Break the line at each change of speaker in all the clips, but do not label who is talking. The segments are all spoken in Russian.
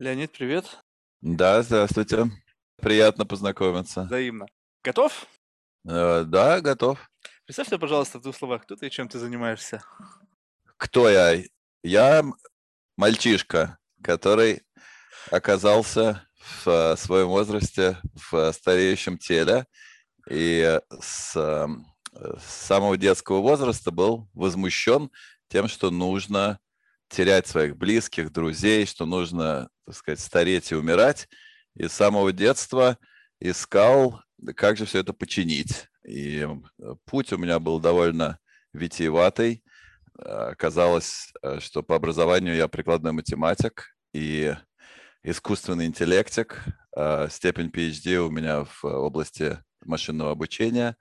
Леонид, привет.
Да, здравствуйте. Приятно познакомиться.
Взаимно. Готов?
Э, да, готов.
Представь себе, пожалуйста, в двух словах, кто ты и чем ты занимаешься.
Кто я? Я мальчишка, который оказался в э, своем возрасте в стареющем теле и с, эм, с самого детского возраста был возмущен тем, что нужно терять своих близких, друзей, что нужно, так сказать, стареть и умирать. И с самого детства искал, как же все это починить. И э, путь у меня был довольно витиеватый. Оказалось, э, что по образованию я прикладной математик и искусственный интеллектик. Э, степень PhD у меня в области машинного обучения.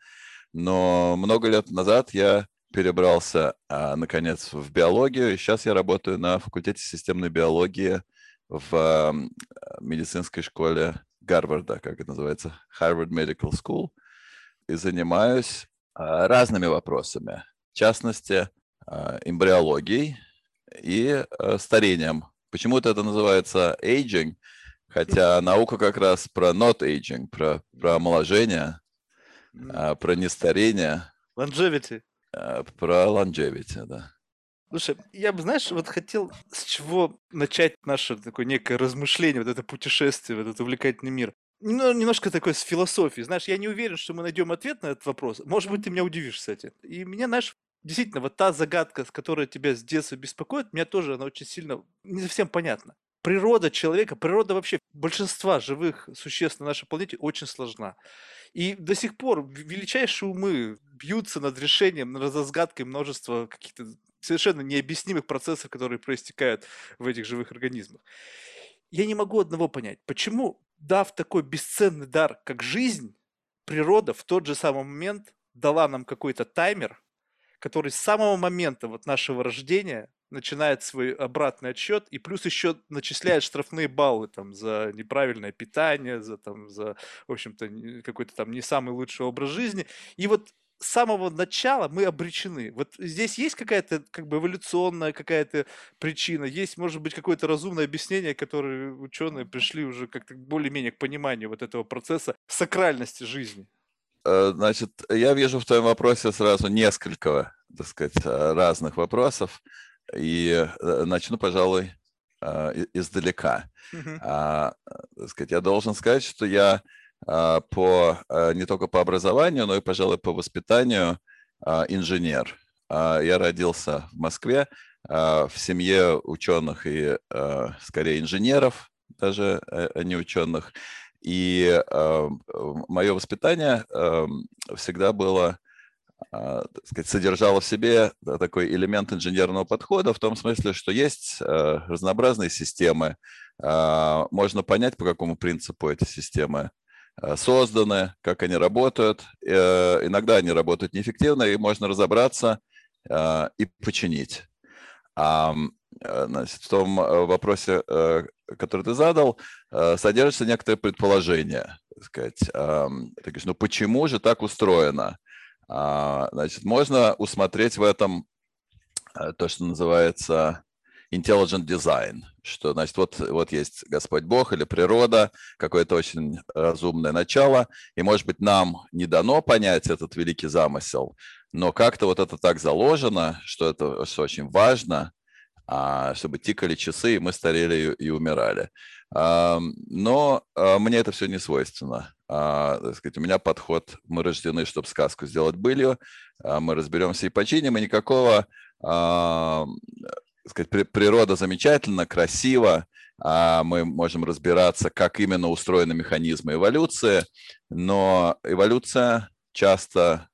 Но много лет назад я перебрался, а, наконец, в биологию. И сейчас я работаю на факультете системной биологии в а, медицинской школе Гарварда, как это называется, Harvard Medical School, и занимаюсь а, разными вопросами, в частности, а, эмбриологией и старением. Почему-то это называется aging, хотя наука как раз про not aging, про, про омоложение, про нестарение.
Longevity.
Э, про longevity, да.
Слушай, я бы, знаешь, вот хотел с чего начать наше такое некое размышление, вот это путешествие, вот этот увлекательный мир. Немножко такое с философией. Знаешь, я не уверен, что мы найдем ответ на этот вопрос. Может быть, ты меня удивишь, кстати. И меня, знаешь, действительно, вот та загадка, которая тебя с детства беспокоит, меня тоже она очень сильно не совсем понятна. Природа человека, природа вообще большинства живых существ на нашей планете очень сложна. И до сих пор величайшие умы бьются над решением, над разгадкой множества каких-то совершенно необъяснимых процессов, которые проистекают в этих живых организмах. Я не могу одного понять. Почему, дав такой бесценный дар, как жизнь, природа в тот же самый момент дала нам какой-то таймер, который с самого момента вот нашего рождения начинает свой обратный отсчет и плюс еще начисляет штрафные баллы там за неправильное питание, за там за, в общем-то, какой-то там не самый лучший образ жизни. И вот с самого начала мы обречены. Вот здесь есть какая-то как бы эволюционная какая-то причина, есть, может быть, какое-то разумное объяснение, которое ученые пришли уже как-то более-менее к пониманию вот этого процесса сакральности жизни.
Э, значит, я вижу в твоем вопросе сразу несколько, так сказать, э, разных вопросов. И э, начну, пожалуй, издалека. Mm-hmm. А, так сказать, я должен сказать, что я по, не только по образованию, но и, пожалуй, по воспитанию инженер. Я родился в Москве в семье ученых и, скорее, инженеров, даже не ученых. И э, мое воспитание э, всегда было, э, так сказать, содержало в себе такой элемент инженерного подхода в том смысле, что есть э, разнообразные системы, э, можно понять, по какому принципу эти системы созданы, как они работают. Э, иногда они работают неэффективно, и можно разобраться э, и починить. Э, значит, в том э, вопросе, э, который ты задал, содержится некоторое предположение. Так сказать, ты говоришь, ну почему же так устроено? А, значит, можно усмотреть в этом то, что называется intelligent design, что, значит, вот, вот есть Господь Бог или природа, какое-то очень разумное начало, и, может быть, нам не дано понять этот великий замысел, но как-то вот это так заложено, что это что очень важно, чтобы тикали часы, и мы старели и умирали. Но а, мне это все не свойственно. А, так сказать, у меня подход, мы рождены, чтобы сказку сделать былью, мы разберемся и починим, и никакого, сказать, природа замечательна, красиво, мы можем разбираться, как именно устроены механизмы эволюции, но эволюция часто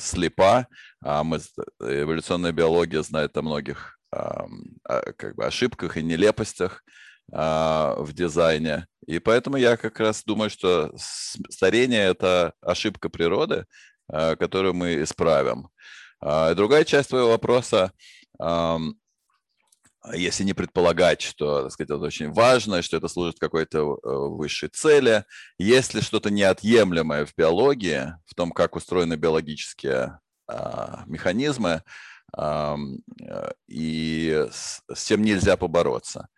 слепа, мы, эволюционная биология знает о многих а, как бы ошибках и нелепостях а, в дизайне. И поэтому я как раз думаю, что старение – это ошибка природы, а, которую мы исправим. Другая часть твоего вопроса если не предполагать, что так сказать, это очень важно, что это служит какой-то э, высшей цели, есть ли что-то неотъемлемое в биологии, в том, как устроены биологические механизмы, и с тем нельзя побороться.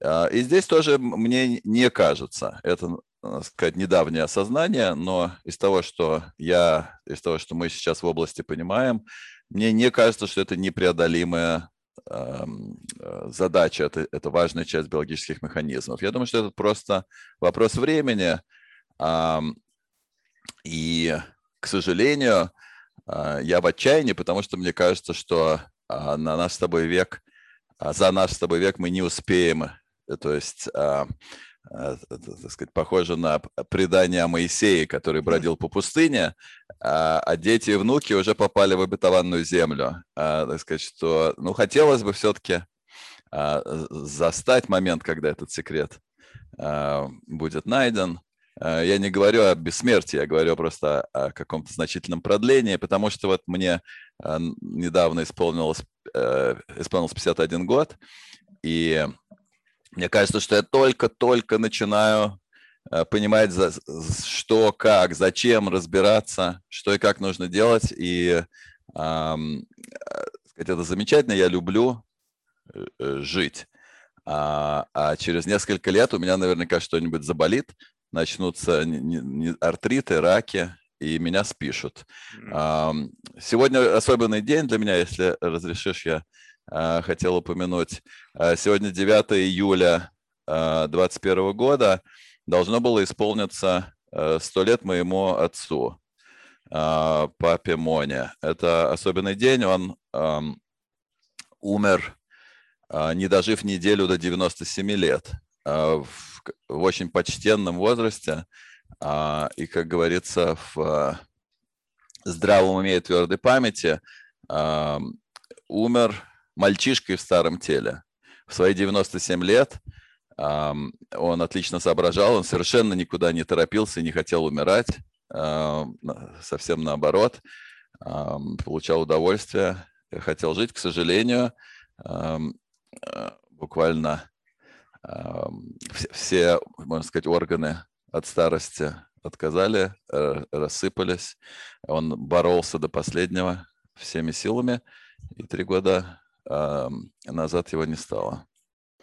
И здесь тоже мне не кажется, это, так сказать, недавнее осознание, но из того, что я, из того, что мы сейчас в области понимаем, мне не кажется, что это непреодолимая э, задача, это, это важная часть биологических механизмов. Я думаю, что это просто вопрос времени. И, к сожалению, а, я в отчаянии, потому что мне кажется, что а, на наш с тобой век, а, за наш с тобой век мы не успеем, э, то есть так сказать, похоже на предание о Моисее, который бродил по пустыне, а дети и внуки уже попали в обетованную землю. Так сказать, что, ну, хотелось бы все-таки застать момент, когда этот секрет будет найден. Э, я не говорю о бессмертии, я говорю просто о каком-то значительном продлении, потому что вот мне э, недавно исполнилось, э, исполнилось 51 год, и мне кажется, что я только-только начинаю понимать, что, как, зачем разбираться, что и как нужно делать. И это замечательно, я люблю жить. А, а через несколько лет у меня наверняка что-нибудь заболит, начнутся артриты, раки, и меня спишут. Сегодня особенный день для меня, если разрешишь, я а, хотел упомянуть. А, сегодня 9 июля 2021 а, года должно было исполниться 100 лет моему отцу, папе Моне. Это особенный день, он умер, не дожив неделю до 97 лет. В в очень почтенном возрасте, а, и, как говорится, в а, здравом уме и твердой памяти а, умер мальчишкой в старом теле. В свои 97 лет он отлично соображал, он совершенно никуда не торопился и не хотел умирать, совсем наоборот, получал удовольствие, хотел жить, к сожалению, буквально все, можно сказать, органы от старости отказали, э, рассыпались. Он боролся до последнего всеми силами, и три года назад его не стало.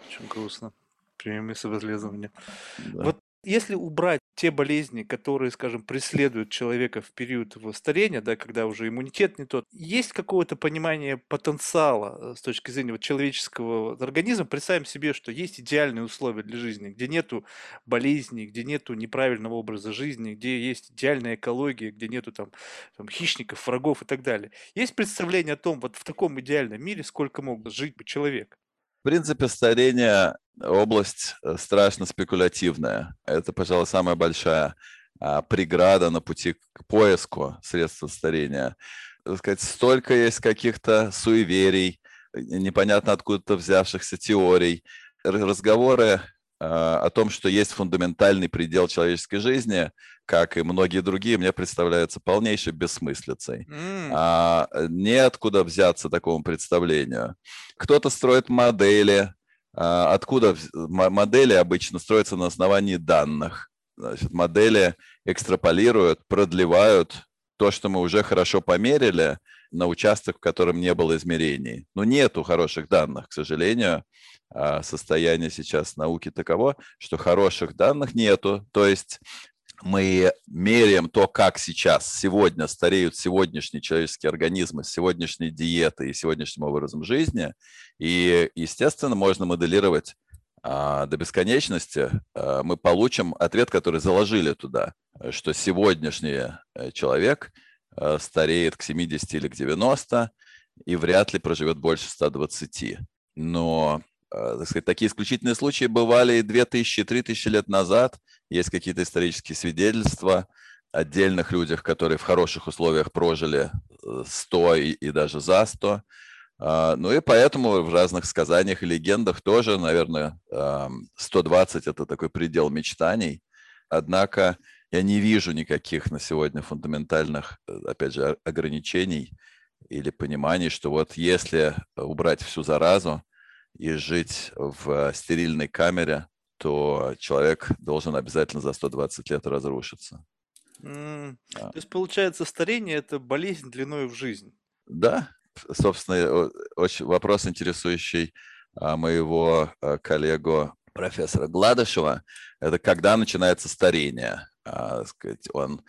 Очень грустно. Прямые соболезнования. Да. Вот если убрать те болезни, которые, скажем, преследуют человека в период его старения, да, когда уже иммунитет не тот, есть какое-то понимание потенциала э, с точки зрения вот человеческого организма. Представим себе, что есть идеальные условия для жизни, где нету болезней, где нету неправильного образа жизни, где есть идеальная экология, где нету там, там хищников, врагов и так далее. Есть представление о том, вот в таком идеальном мире, сколько мог жить бы человек?
В принципе, старение – область э, страшно спекулятивная. Это, пожалуй, самая большая а, преграда на пути к поиску средств старения. Так сказать, столько есть каких-то суеверий, непонятно откуда-то взявшихся теорий, разговоры о том, что есть фундаментальный предел человеческой жизни, как и многие другие, мне представляются полнейшей бессмыслицей. Mm. А, неоткуда взяться такому представлению. Кто-то строит модели, а, откуда модели обычно строятся на основании данных. Значит, модели экстраполируют, продлевают то, что мы уже хорошо померили на участок, в котором не было измерений. Но нету хороших данных, к сожалению. А, состояние сейчас науки таково, что хороших данных нету. То есть мы меряем то, как сейчас, сегодня стареют сегодняшние человеческие организмы с сегодняшней диетой и сегодняшним образом жизни. И, естественно, можно моделировать а, до бесконечности. А, мы получим ответ, который заложили туда, что сегодняшний э, человек стареет к 70 или к 90 и вряд ли проживет больше 120. Но Э, так сказать, такие исключительные случаи бывали и 2000, 3000 лет назад. Есть какие-то исторические свидетельства отдельных людях, которые в хороших условиях прожили 100 э, и, и даже за 100. А, ну и поэтому в разных сказаниях и легендах тоже, наверное, 120 – это такой предел мечтаний. Однако я не вижу никаких на сегодня фундаментальных, э, опять же, ограничений или пониманий, что вот если убрать всю заразу, и жить в стерильной камере, то человек должен обязательно за 120 лет разрушиться.
Mm. Да. То есть, получается, старение – это болезнь длиной в жизнь?
Да, собственно, очень вопрос, интересующий а, моего а, коллегу профессора Гладышева, это когда начинается старение. А, сказать, он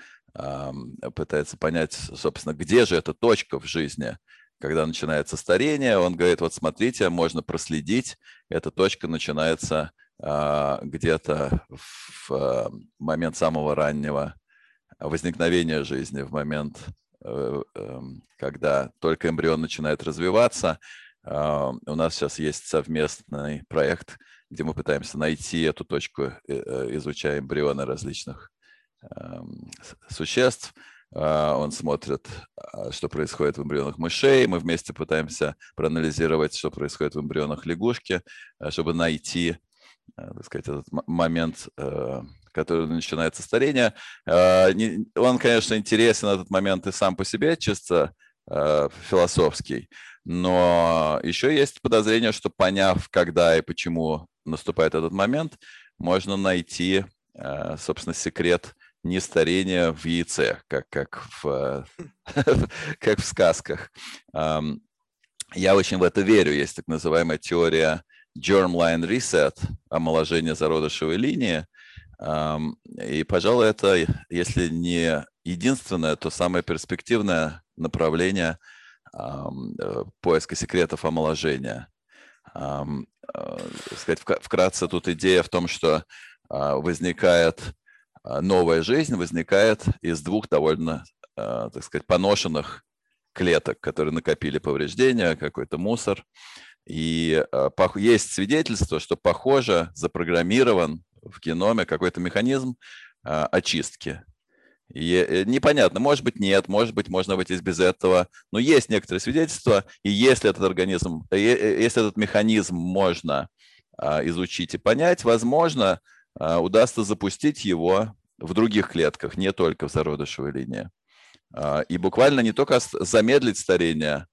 пытается понять, собственно, где же эта точка в жизни, когда начинается старение. Он говорит, вот смотрите, можно проследить, эта точка начинается а, где-то в а, момент самого раннего возникновения жизни, в момент, э, эм, когда только эмбрион начинает развиваться. У нас сейчас есть совместный проект, где мы пытаемся найти эту точку, э, э, изучая эмбрионы различных существ. Он смотрит, что происходит в эмбрионах мышей. Мы вместе пытаемся проанализировать, что происходит в эмбрионах лягушки, чтобы найти Э, так сказать, этот момент, э, который начинается старение. Э, он, конечно, интересен этот момент и сам по себе, чисто философский, но еще есть подозрение, что поняв, когда и почему наступает этот момент, можно найти, собственно, секрет не старения в яйце, как, как, в, как в сказках. Я очень в это верю. Есть так называемая теория germline reset, омоложение зародышевой линии. И, пожалуй, это, если не единственное, то самое перспективное направление э, поиска секретов омоложения. Э, сказать, вкратце тут идея в том, что а, возникает новая жизнь, возникает из двух довольно, так сказать, поношенных клеток, которые накопили повреждения, какой-то мусор. И э, есть свидетельство, что, похоже, запрограммирован в геноме какой-то механизм а, очистки. И э, непонятно, может быть, нет, может быть, можно обойтись без этого, но есть некоторые свидетельства, и если этот организм, э, если этот механизм можно а, изучить и понять, возможно, а, удастся запустить его в других клетках, не только в зародышевой линии. И буквально не только замедлить старение,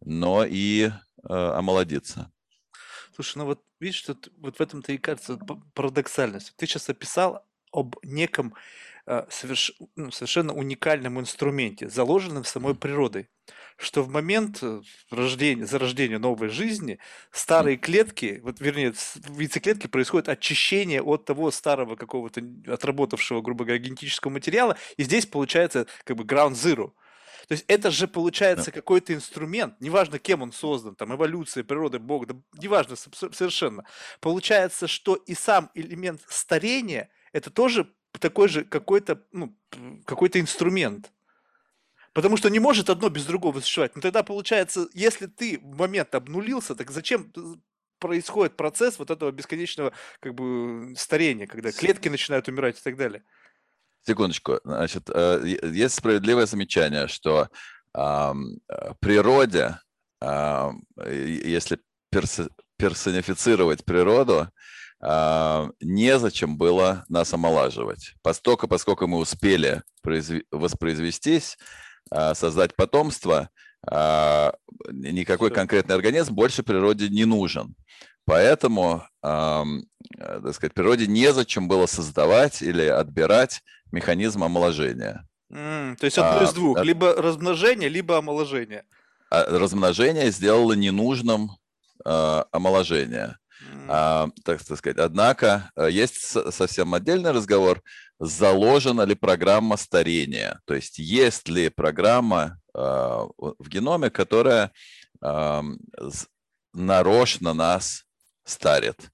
но и Э, омолодиться.
Слушай, ну вот видишь, что вот в этом-то и кажется парадоксальность. Ты сейчас описал об неком соверш, ну, совершенно уникальном инструменте, заложенном самой природой, что в момент э, рождения, зарождения новой жизни старые клетки, вот вернее, в яйцеклетке происходит очищение от того старого какого-то отработавшего, грубо говоря, генетического материала, и здесь получается как бы ground zero. То есть это же получается да. какой-то инструмент, неважно кем он создан, там эволюция, природа, Бог, да, неважно совершенно. Получается, что и сам элемент старения это тоже такой же какой-то ну, какой-то инструмент. Потому что не может одно без другого существовать. Но тогда получается, если ты в момент обнулился, так зачем происходит процесс вот этого бесконечного как бы старения, когда клетки начинают умирать и так далее?
Секундочку. Значит, э, есть справедливое замечание, что в природе, если персонифицировать природу, незачем было нас омолаживать. Поскольку, поскольку мы успели воспроизвестись, создать потомство, а, никакой конкретный организм больше природе не нужен. Поэтому, э, так сказать, природе незачем было создавать или отбирать механизм омоложения.
Mm, то есть одно а, из двух, а, либо размножение, либо омоложение.
А размножение сделало ненужным э, омоложение. А, так, сказать, однако э, есть совсем отдельный разговор, заложена ли программа старения, то есть есть ли программа э, в геноме, которая э, нарочно нас старит.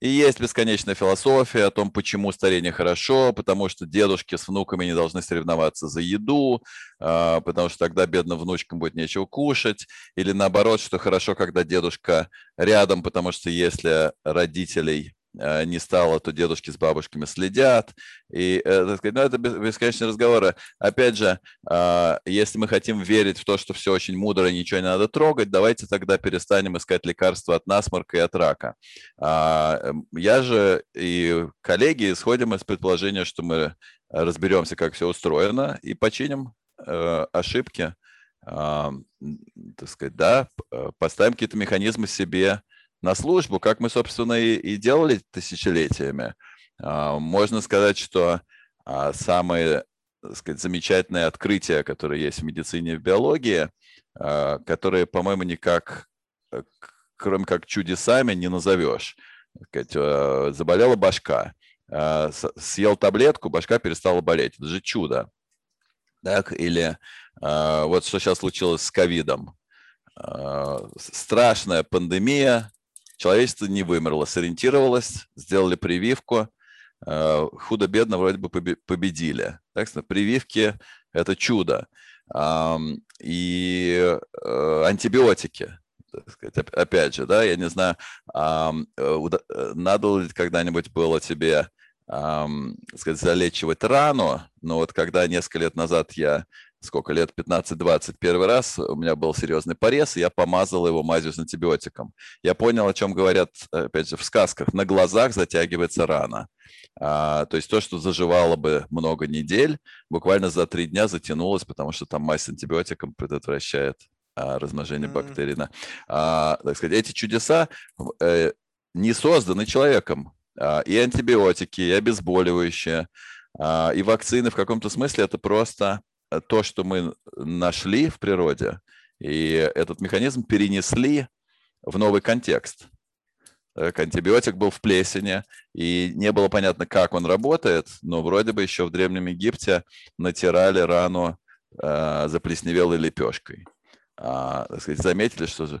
И есть бесконечная философия о том, почему старение хорошо, потому что дедушки с внуками не должны соревноваться за еду, а, потому что тогда бедным внучкам будет нечего кушать, или наоборот, что хорошо, когда дедушка рядом, потому что если родителей не стало, то дедушки с бабушками следят. И, э, так сказать, ну, это бесконечные разговоры. Опять же, а, если мы хотим верить в то, что все очень мудро и ничего не надо трогать, давайте тогда перестанем искать лекарства от насморка и от рака. А, эм, я же и коллеги исходим из предположения, что мы разберемся, как все устроено, и починим э, ошибки. Так сказать, да, поставим какие-то механизмы себе на службу, как мы, собственно, и, и делали тысячелетиями. А, можно сказать, что а, самые так сказать, замечательные открытия, которые есть в медицине и в биологии, а, которые, по-моему, никак, э, кроме как чудесами, не назовешь. сказать, заболела башка, съел таблетку, башка перестала болеть. Это же чудо. Так? Или вот что сейчас случилось с ковидом. Страшная пандемия, человечество не вымерло, сориентировалось, сделали прививку, худо-бедно вроде бы победили. Так что прививки – это чудо. И антибиотики – сказать, опять же, да, я не знаю, э, э, надо ли когда-нибудь было тебе сказать, залечивать рану, но вот когда несколько лет назад я, сколько лет, 15-20, первый раз у меня был серьезный порез, и я помазал его мазью с антибиотиком. Я понял, о чем говорят, опять же, в сказках. На глазах затягивается рана. А, то есть то, что заживало бы много недель, буквально за три дня затянулось, потому что там мазь с антибиотиком предотвращает а, размножения mm-hmm. бактерий. Да. А, так сказать, эти чудеса э, не созданы человеком. А, и антибиотики, и обезболивающие, а, и вакцины в каком-то смысле это просто то, что мы нашли в природе, и этот механизм перенесли в новый контекст. Так, антибиотик был в плесени, и не было понятно, как он работает, но вроде бы еще в Древнем Египте натирали рану э, заплесневелой лепешкой. А, так сказать, заметили, что же.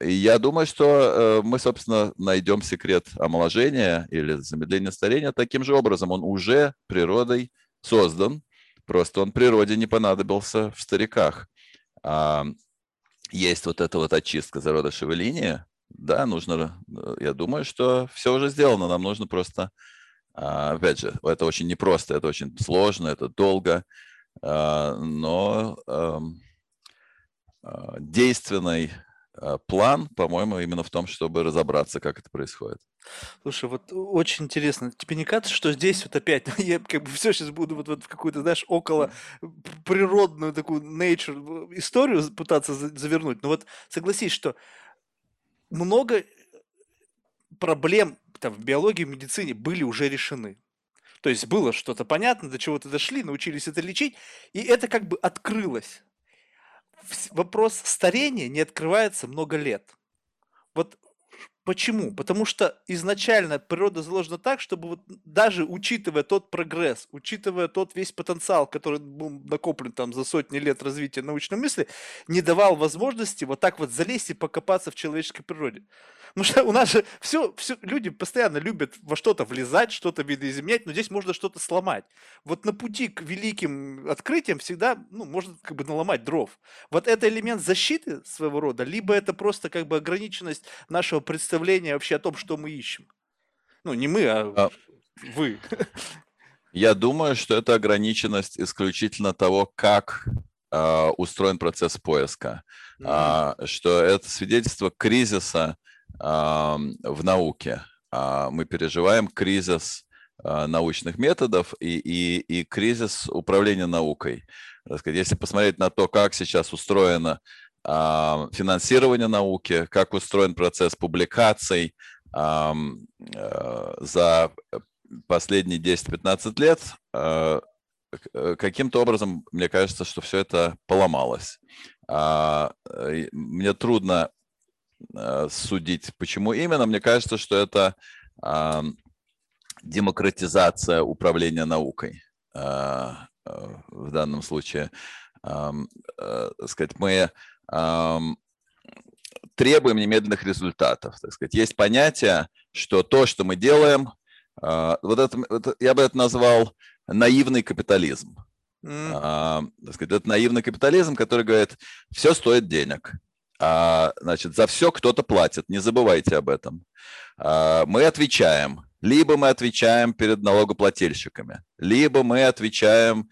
И я думаю, что э, мы, собственно, найдем секрет омоложения или замедления старения таким же образом. Он уже природой создан, просто он природе не понадобился в стариках. Есть вот эта вот очистка зародышевой линии, да, нужно, э, я думаю, что все уже сделано, нам нужно просто, а, опять же, это очень непросто, это очень сложно, это долго, а, но а, действенный а, план, по-моему, именно в том, чтобы разобраться, как это происходит.
Слушай, вот очень интересно. Тебе не кажется, что здесь вот опять, я как бы все сейчас буду вот, вот в какую-то, знаешь, около природную такую nature историю пытаться завернуть. Но вот согласись, что много проблем там, в биологии, в медицине были уже решены. То есть было что-то понятно, до чего-то дошли, научились это лечить, и это как бы открылось вопрос старения не открывается много лет. Вот Почему? Потому что изначально природа заложена так, чтобы вот даже учитывая тот прогресс, учитывая тот весь потенциал, который был накоплен там за сотни лет развития научной мысли, не давал возможности вот так вот залезть и покопаться в человеческой природе. Потому что у нас же все, все люди постоянно любят во что-то влезать, что-то видоизменять, но здесь можно что-то сломать. Вот на пути к великим открытиям всегда ну, можно как бы наломать дров. Вот это элемент защиты своего рода, либо это просто как бы ограниченность нашего представления вообще о том, что мы ищем. Ну, не мы, а, а вы.
Я думаю, что это ограниченность исключительно того, как э, устроен процесс поиска. Mm-hmm. Э, что это свидетельство кризиса в науке. Э, мы переживаем кризис э, научных методов и, и, и кризис управления наукой. Если посмотреть на то, как сейчас устроена а, финансирования науки, как устроен процесс публикаций э, за последние 10-15 лет, э, каким-то образом, мне кажется, что все это поломалось. А, мне трудно судить, почему именно. Мне кажется, что это демократизация управления наукой в данном случае. Сказать, мы требуем немедленных результатов. Так сказать. Есть понятие, что то, что мы делаем, вот это, я бы это назвал наивный капитализм. Mm. А, сказать, это наивный капитализм, который говорит, все стоит денег. А, значит, за все кто-то платит, не забывайте об этом. А, мы отвечаем. Либо мы отвечаем перед налогоплательщиками, либо мы отвечаем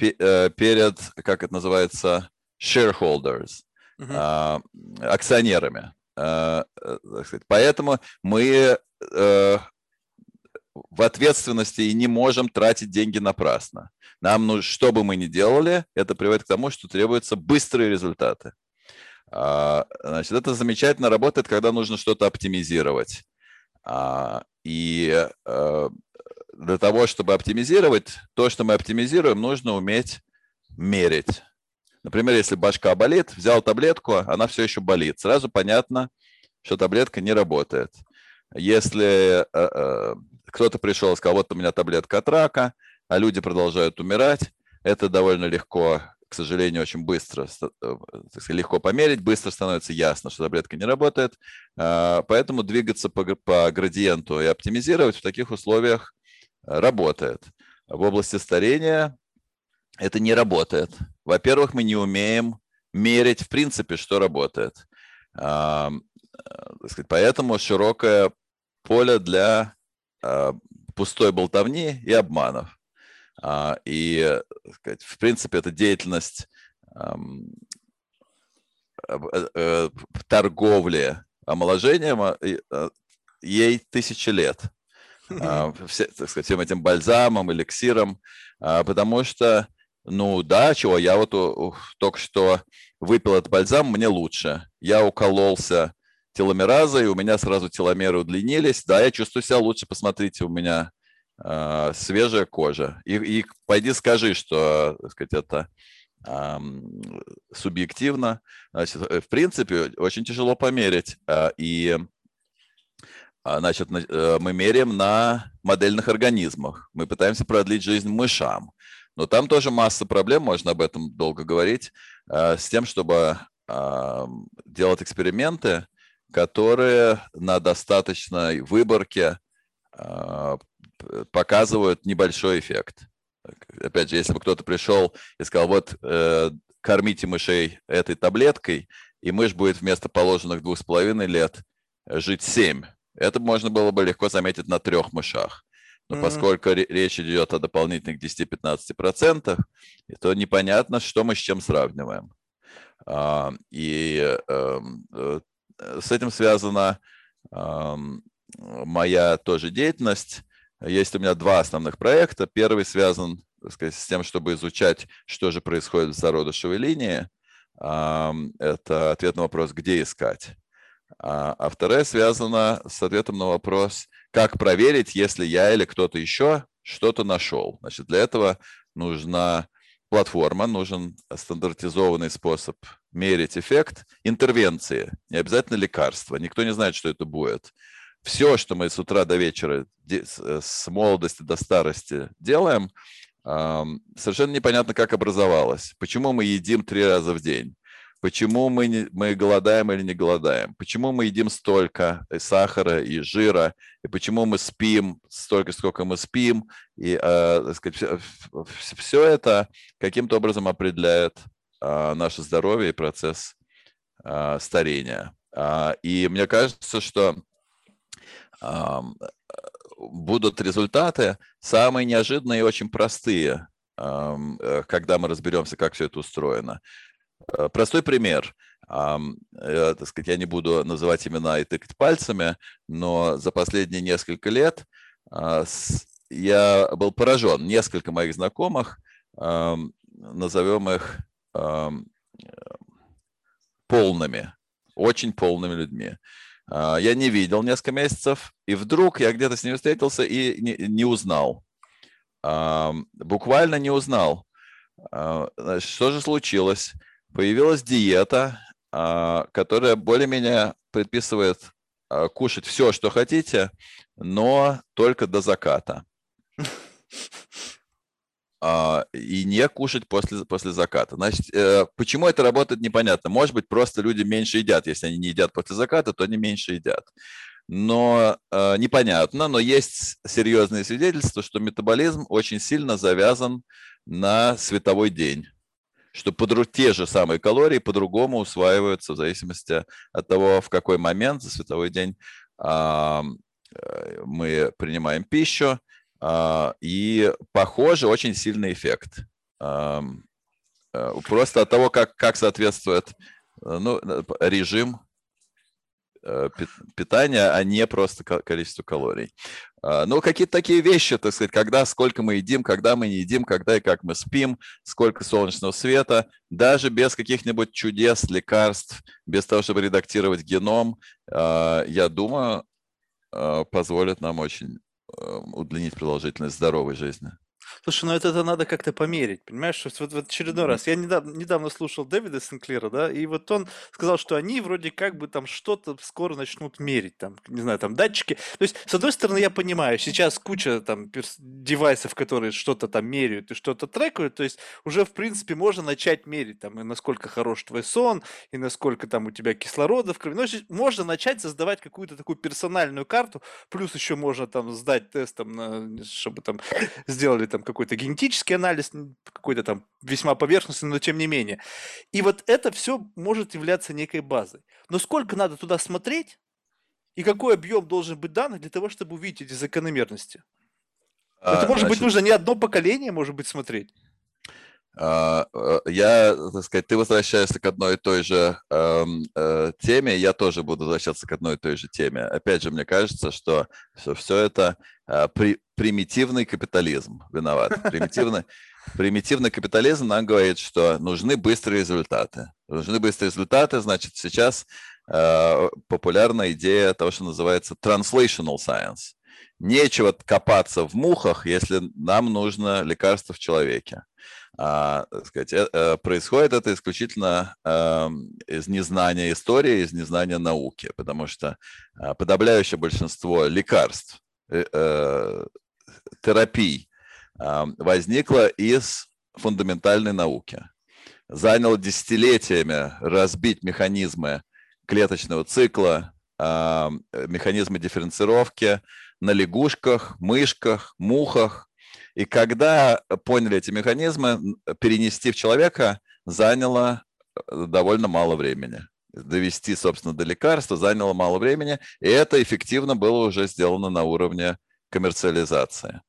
э, перед, как это называется, shareholders uh-huh. акционерами. А, э, поэтому мы э, в ответственности и не можем тратить деньги напрасно. Нам нужно, что бы мы ни делали, это приводит к тому, что требуются быстрые результаты. А, значит, это замечательно работает, когда нужно что-то оптимизировать. И э, для того, чтобы оптимизировать, то, что мы оптимизируем, нужно уметь мерить. Например, если башка болит, взял таблетку, она все еще болит. Сразу понятно, что таблетка не работает. Если кто-то пришел и сказал, вот у меня таблетка от рака, а люди продолжают умирать, это довольно легко к сожалению, очень быстро, э, легко померить, быстро становится ясно, что таблетка не работает. А, поэтому двигаться по, по градиенту и оптимизировать в таких условиях э, работает. В области старения это не работает. Во-первых, мы не умеем мерить в принципе, что работает. А, э, поэтому широкое поле для а, пустой болтовни и обманов. А, и, сказать, в принципе, эта деятельность э, э, торговли омоложением, а, э, ей тысячи лет. А, все, так сказать, всем этим бальзамом, эликсиром, потому что, ну да, чего, я вот только что выпил этот бальзам, мне лучше. Я укололся теломеразой, у меня сразу теломеры удлинились. Да, я чувствую себя лучше, посмотрите, у меня э, свежая кожа. И, и пойди скажи, что так сказать, это субъективно. Значит, э, в принципе, очень тяжело померить. Э, и Значит, э, мы меряем на модельных организмах. Мы пытаемся продлить жизнь мышам. Но там тоже масса проблем, можно об этом долго говорить, с тем, чтобы делать эксперименты, которые на достаточной выборке показывают небольшой эффект. Опять же, если бы кто-то пришел и сказал, вот э, кормите мышей этой таблеткой, и мышь будет вместо положенных двух с половиной лет жить семь, это можно было бы легко заметить на трех мышах. Но mm-hmm. поскольку речь идет о дополнительных 10-15%, то непонятно, что мы с чем сравниваем. А, и эм, э, с этим связана моя тоже деятельность. Есть у меня два основных проекта. Первый связан так сказать, с тем, чтобы изучать, что же происходит в зародышевой линии. Это ответ на вопрос, где искать. А, а вторая связана с ответом на вопрос, как проверить, если я или кто-то еще что-то нашел. Значит, для этого нужна платформа, нужен стандартизованный способ мерить эффект интервенции, не обязательно лекарства. Никто не знает, что это будет все, что мы с утра до вечера, э, с молодости до старости делаем, совершенно непонятно, как образовалось. Почему мы едим три раза в день? Почему мы, не, мы голодаем или не голодаем? Почему мы едим столько и сахара и жира? И почему мы спим столько, сколько мы спим? И, э, сказать, все, все это каким-то образом определяет э, наше здоровье и процесс э, старения. Э, и мне кажется, что будут результаты самые неожиданные и очень простые, э, когда мы разберемся, как все это устроено. Э, простой пример. Э, так сказать, я не буду называть имена и тыкать пальцами, но за последние несколько лет я был поражен. Несколько моих знакомых, назовем их полными, очень полными людьми. А, я не видел несколько месяцев, и вдруг я где-то с ним встретился и не, узнал. Буквально не узнал. А, что же случилось? Появилась диета, а, которая более-менее предписывает кушать все, что хотите, но только до заката. А, и не кушать после, после заката. Значит, э, почему это работает, непонятно. Может быть, просто люди меньше едят. Если они не едят после заката, то они меньше едят. Но э, непонятно, но есть серьезные свидетельства, что метаболизм очень сильно завязан на световой день что под, те же самые калории по-другому усваиваются в зависимости от того, в какой момент за световой день э, мы принимаем пищу. А, и, похоже, очень сильный эффект. Э, просто от того, как, как соответствует э, ну, режим э, питания, а не просто количество калорий. А, ну, какие-то такие вещи, так сказать, когда, сколько мы едим, когда мы не едим, когда и как мы спим, сколько солнечного света, даже без каких-нибудь чудес, лекарств, без того, чтобы редактировать геном, а, я думаю, позволит нам очень удлинить продолжительность здоровой жизни.
Слушай, ну это, это надо как-то померить, понимаешь? Что вот в очередной раз, я недавно, недавно слушал Дэвида Синклера, да, и вот он сказал, что они вроде как бы там что-то скоро начнут мерить, там, не знаю, там датчики. То есть, с одной стороны, я понимаю, сейчас куча там девайсов, которые что-то там меряют и что-то трекают, то есть уже, в принципе, можно начать мерить, там, и насколько хорош твой сон, и насколько там у тебя кислорода в крови. Ну, можно начать создавать какую-то такую персональную карту, плюс еще можно там сдать тест, там, на, чтобы там сделали там какой-то генетический анализ, какой-то там весьма поверхностный, но тем не менее. И вот это все может являться некой базой. Но сколько надо туда смотреть, и какой объем должен быть данных для того, чтобы увидеть эти закономерности? А, это может значит... быть нужно не одно поколение, может быть, смотреть.
А, э, я, так сказать, ты возвращаешься к одной и той же э, э, теме, я тоже буду возвращаться к одной и той же теме. Опять же, мне кажется, что, что все это э, при, примитивный капитализм виноват. Примитивный, примитивный капитализм нам говорит, что нужны быстрые результаты. Нужны быстрые результаты, значит, сейчас э, популярна идея того, что называется translational science. Нечего копаться в мухах, если нам нужно лекарство в человеке а, сказать, э, происходит это исключительно э, из незнания истории, из незнания науки, потому что э, подавляющее большинство лекарств, э, э, терапий э, возникло из фундаментальной науки. Заняло десятилетиями разбить механизмы клеточного цикла, э, механизмы дифференцировки на лягушках, мышках, мухах, и когда поняли эти механизмы, перенести в человека заняло э, довольно мало времени. Довести, собственно, до лекарства заняло мало времени, и это эффективно было уже сделано на уровне коммерциализации.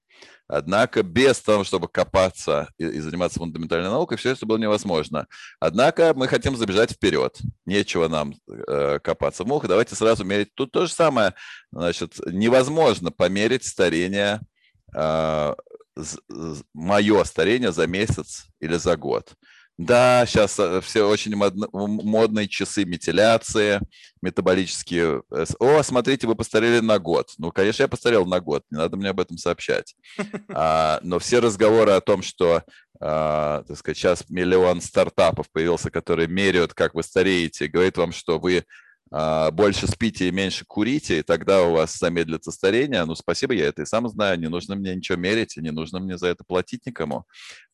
Однако без того, чтобы копаться и, и заниматься фундаментальной наукой, все это было невозможно. Однако мы хотим забежать вперед. Нечего нам э, копаться в мух. Давайте сразу мерить. Тут то же самое. Значит, невозможно померить старение э, мое старение за месяц или за год. Да, сейчас э, все очень модные часы метиляции, метаболические. Э, О, смотрите, вы постарели на год. Ну, конечно, я постарел на год, не надо мне об этом сообщать. А, но все разговоры о том, что, а, так сказать, сейчас миллион стартапов появился, которые меряют, как вы стареете, говорит вам, что вы больше спите и меньше курите, и тогда у вас замедлится старение. Ну, спасибо, я это и сам знаю, не нужно мне ничего мерить, не нужно мне за это платить никому.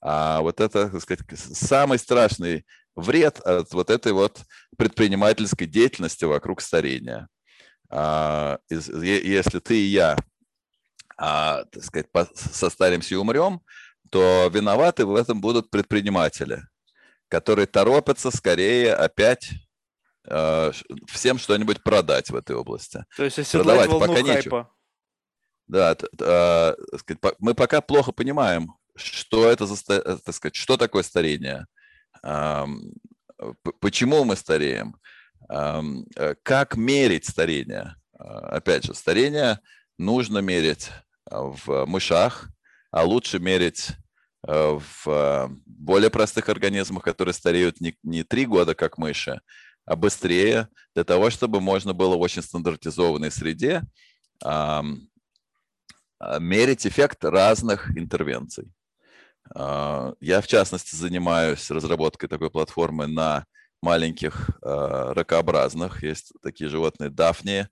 А вот это, так сказать, самый страшный вред от вот этой вот предпринимательской деятельности вокруг старения. А, если ты и я, а, так сказать, состаримся и умрем, то виноваты в этом будут предприниматели, которые торопятся скорее опять всем что-нибудь продать в этой области.
То есть оседлать Продавать пока хайпа. нечего.
Да, э, мы пока плохо понимаем, что это за, э, так сказать, что такое старение, почему мы стареем, как мерить старение. Опять же, старение нужно мерить в мышах, а лучше мерить в более простых организмах, которые стареют не, не 3 года, как мыши, быстрее, для того, чтобы можно было в очень стандартизованной среде э, мерить эффект разных интервенций. Э, я, в частности, занимаюсь разработкой такой платформы на маленьких ракообразных. Есть такие животные дафни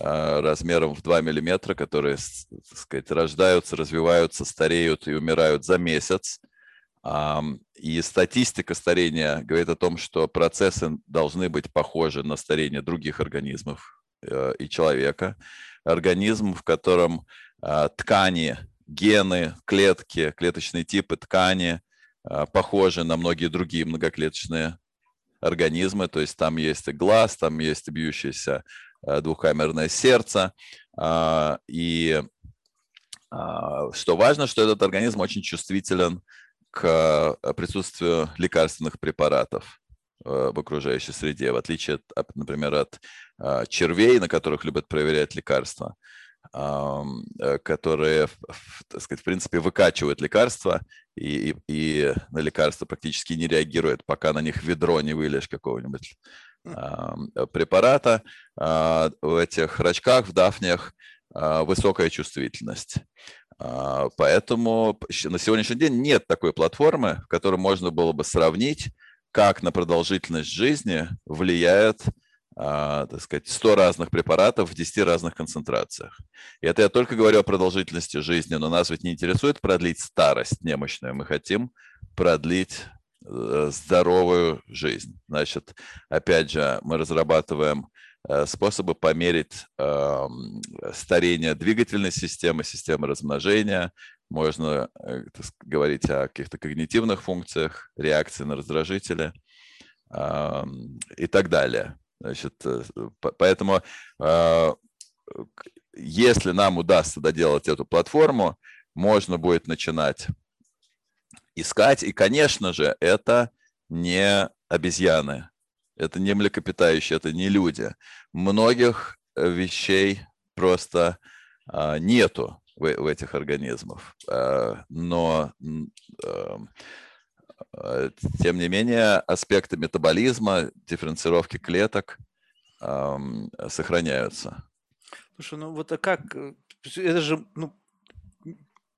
э, размером в 2 миллиметра, которые, так сказать, рождаются, развиваются, стареют и умирают за месяц. И статистика старения говорит о том, что процессы должны быть похожи на старение других организмов э, и человека. Организм, в котором а, ткани, гены, клетки, клеточные типы ткани а, похожи на многие другие многоклеточные организмы. То есть там есть глаз, там есть бьющееся а, двухкамерное сердце. И что важно, что этот организм очень чувствителен к э, присутствию лекарственных препаратов э, в окружающей среде, в отличие, от, например, от э, червей, на которых любят проверять лекарства, которые, так сказать, в принципе, выкачивают лекарства и, и, и на лекарства практически не реагируют, пока на них ведро не выльешь какого-нибудь препарата. В этих рачках, в дафниях высокая чувствительность. А, поэтому на сегодняшний день нет такой платформы, в которой можно было бы сравнить, как на продолжительность жизни влияет а, так сказать, 100 разных препаратов в 10 разных концентрациях. И это я только говорю о продолжительности жизни, но нас ведь не интересует продлить старость немощную, мы хотим продлить э, здоровую жизнь. Значит, опять же, мы разрабатываем способы померить э, старение двигательной системы, системы размножения. Можно э, говорить о каких-то когнитивных функциях, реакции на раздражители э, и так далее. Значит, э, поэтому если нам удастся доделать эту платформу, можно будет начинать искать. И, конечно же, это не обезьяны, это не млекопитающие, это не люди. Многих э, вещей просто а, нету в, в этих организмах. А, но Э, тем не менее, аспекты метаболизма, дифференцировки клеток сохраняются.
Слушай, ну вот а как? Э, это же ну,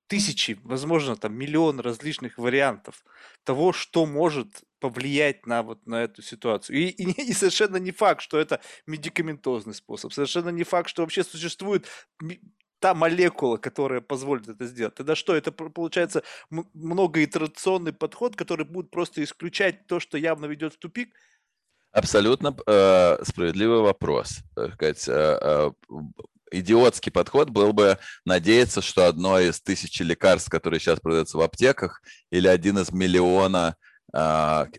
тысячи, возможно, там миллион различных вариантов того, что может повлиять на вот на эту ситуацию. И, и, и совершенно не факт, что это медикаментозный способ. Совершенно не факт, что вообще существует та молекула, которая позволит это сделать. Тогда что, это получается многоитерационный подход, который будет просто исключать то, что явно ведет в тупик?
Абсолютно э, справедливый вопрос. Сказать, э, э, идиотский подход был бы надеяться, что одно из тысячи лекарств, которые сейчас продаются в аптеках, или один из миллиона э,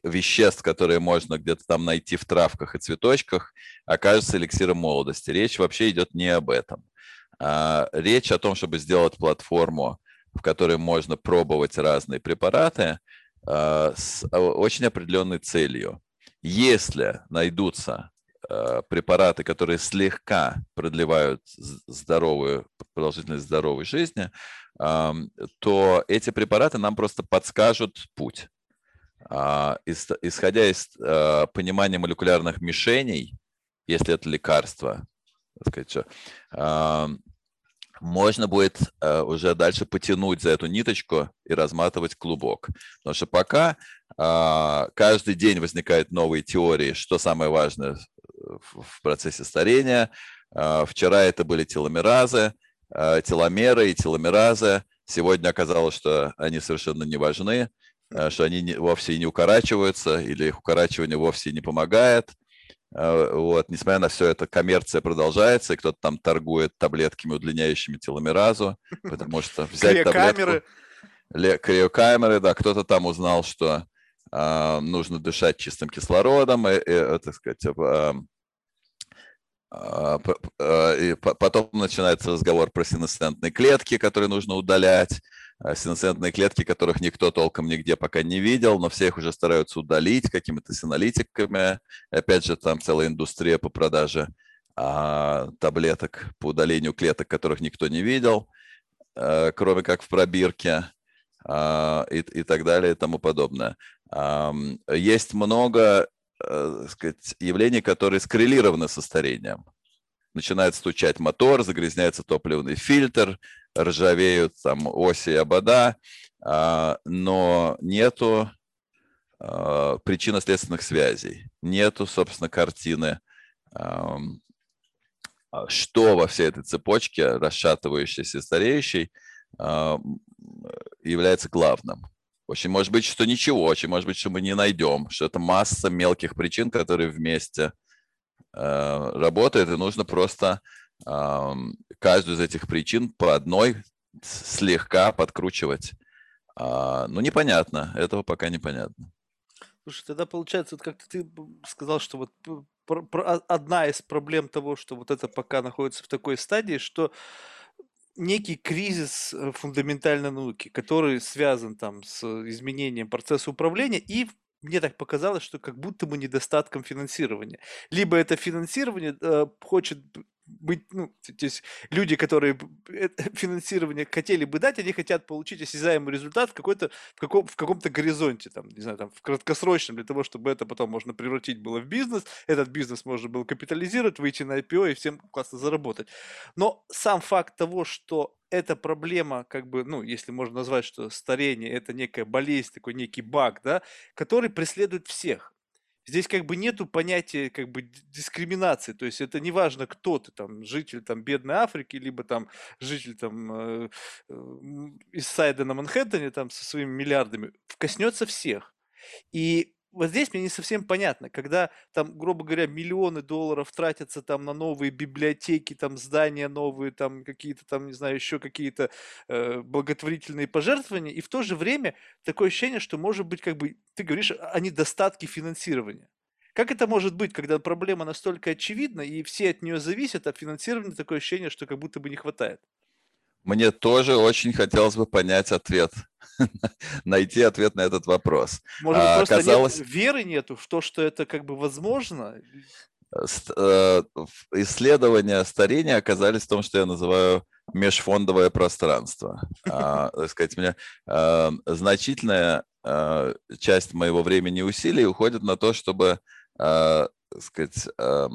веществ, которые можно где-то там найти в травках и цветочках, окажется эликсиром молодости. Речь вообще идет не об этом. А, речь о том, чтобы сделать платформу, в которой можно пробовать разные препараты а, с а, очень определенной целью. Если найдутся препараты, которые слегка продлевают здоровую, продолжительность здоровой жизни, то эти препараты нам просто подскажут путь. Исходя из понимания молекулярных мишеней, если это лекарство, так сказать, можно будет уже дальше потянуть за эту ниточку и разматывать клубок. Потому что пока каждый день возникают новые теории, что самое важное в, процессе старения. Вчера это были теломеразы, теломеры и теломеразы. Сегодня оказалось, что они совершенно не важны, что они не, вовсе не укорачиваются или их укорачивание вовсе не помогает – а, вот, несмотря на все это, коммерция продолжается, и кто-то там торгует таблетками, удлиняющими теломеразу, потому что взять таблетку... Криокамеры, да, кто-то там узнал, что э, нужно дышать чистым кислородом, и, и э, так сказать, э, э, и потом начинается разговор про синесцентные клетки, которые нужно удалять, Э, синусентные клетки, которых никто толком нигде пока не видел, но все их уже стараются удалить какими-то синалитиками. Опять же, там целая индустрия по продаже а, таблеток по удалению клеток, которых никто не видел, а, кроме как в пробирке а, и, и так далее и тому подобное. А, есть много а, сказать, явлений, которые скоррелированы со старением. Начинает стучать мотор, загрязняется топливный фильтр, ржавеют там оси и обода, а, но нету а, причинно-следственных связей, нету, собственно, картины, а, что во всей этой цепочке, расшатывающейся и стареющей, является главным. Очень может быть, что ничего, очень может быть, что мы не найдем, что это масса мелких причин, которые вместе работают, и нужно просто каждую из этих причин по одной слегка подкручивать. А, ну, непонятно, этого пока непонятно.
Слушай, тогда получается, вот как ты сказал, что вот одна из проблем того, что вот это пока находится в такой стадии, что некий кризис э, фундаментальной науки, который связан там с изменением процесса управления и мне так показалось, что как будто бы недостатком финансирования. Либо это финансирование э, хочет быть, ну, то есть люди, которые финансирование хотели бы дать, они хотят получить осязаемый результат в какой-то, в, каком, в каком-то горизонте, там, не знаю, там, в краткосрочном, для того, чтобы это потом можно превратить было в бизнес, этот бизнес можно было капитализировать, выйти на IPO и всем классно заработать. Но сам факт того, что эта проблема, как бы, ну, если можно назвать, что старение это некая болезнь, такой некий баг, да, который преследует всех. Здесь как бы нету понятия как бы дискриминации, то есть это не важно, кто ты, там, житель там бедной Африки, либо там житель там э, э, из сайда на Манхэттене там со своими миллиардами, коснется всех. И вот здесь мне не совсем понятно, когда там, грубо говоря, миллионы долларов тратятся там на новые библиотеки, там здания новые, там какие-то там, не знаю, еще какие-то э, благотворительные пожертвования, и в то же время такое ощущение, что может быть, как бы, ты говоришь о недостатке финансирования. Как это может быть, когда проблема настолько очевидна, и все от нее зависят, а финансирования такое ощущение, что как будто бы не хватает?
Мне тоже очень хотелось бы понять ответ, найти ответ на этот вопрос.
Может быть, а, просто оказалось... нет, веры нету в то, что это как бы возможно?
Э, исследования старения оказались в том, что я называю межфондовое пространство. А, так сказать, мне а, значительная а, часть моего времени и усилий уходит на то, чтобы а, сказать, а,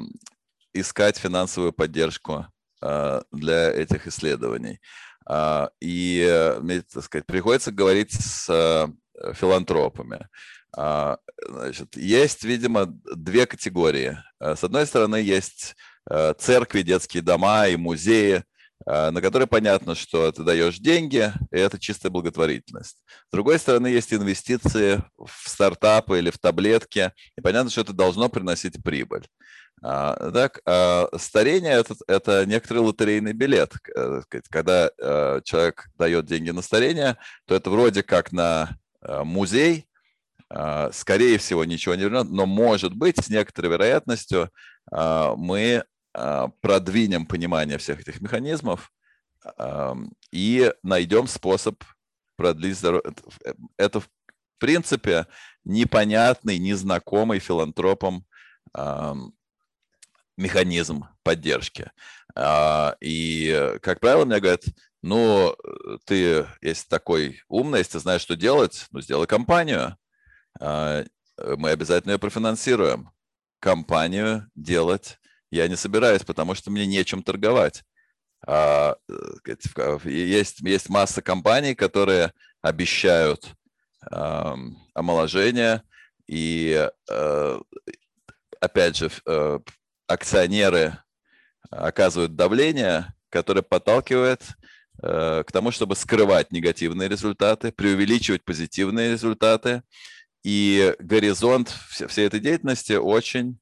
искать финансовую поддержку для этих исследований. А, и э, мне, так сказать, приходится говорить с э, филантропами. А, значит, есть, видимо, две категории. С одной стороны, есть э, церкви, детские дома и музеи, на которые понятно, что ты даешь деньги, и это чистая благотворительность. С другой стороны, есть инвестиции в стартапы или в таблетки, и понятно, что это должно приносить прибыль. А, так, а, старение это, это некоторый лотерейный билет. Э, когда э, человек дает деньги на старение, то это вроде как на э, музей, а, скорее всего, ничего не вернет, но может быть, с некоторой вероятностью мы продвинем понимание всех этих механизмов и найдем способ продлить здоровье. Это, в принципе, непонятный, незнакомый филантропам механизм поддержки. А, и, как правило, мне говорят, ну, ты, если такой умный, если ты знаешь, что делать, ну, сделай компанию. А, мы обязательно ее профинансируем. Компанию делать я не собираюсь, потому что мне нечем торговать. А, есть, есть масса компаний, которые обещают омоложение, и опять же, э, акционеры оказывают давление, которое подталкивает э, к тому, чтобы скрывать негативные результаты, преувеличивать позитивные результаты. И горизонт всей этой деятельности очень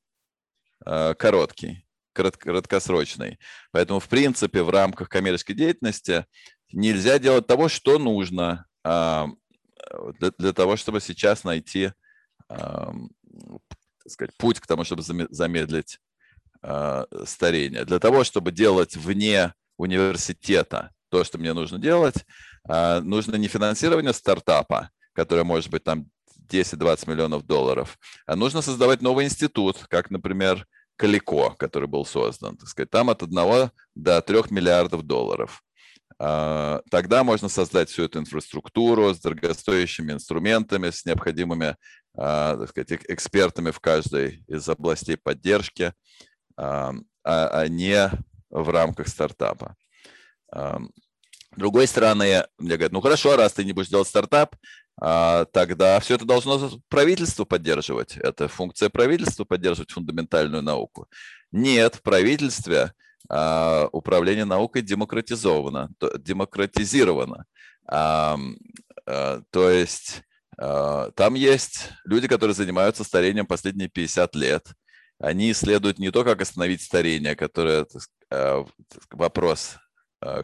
э, короткий, краткосрочный. Поэтому, в принципе, в рамках коммерческой деятельности нельзя делать того, что нужно а, для, того, чтобы сейчас найти сказать, путь к тому, чтобы замедлить старения. Для того, чтобы делать вне университета то, что мне нужно делать, э, нужно не финансирование стартапа, которое может быть там 10-20 миллионов долларов, а нужно создавать новый институт, как, например, Калико, который был создан. Так сказать, там от 1 до 3 миллиардов долларов. А, тогда можно создать всю эту инфраструктуру с дорогостоящими инструментами, с необходимыми так сказать, экспертами в каждой из областей поддержки а, а не в рамках стартапа. С другой стороны, мне говорят, ну хорошо, раз ты не будешь делать стартап, а, тогда все это должно правительство поддерживать. Это функция правительства поддерживать фундаментальную науку. Нет, в правительстве а, управление наукой демократизовано, демократизировано. То есть там есть люди, которые занимаются старением последние 50 лет – они исследуют не то, как остановить старение, которое э, вопрос, э,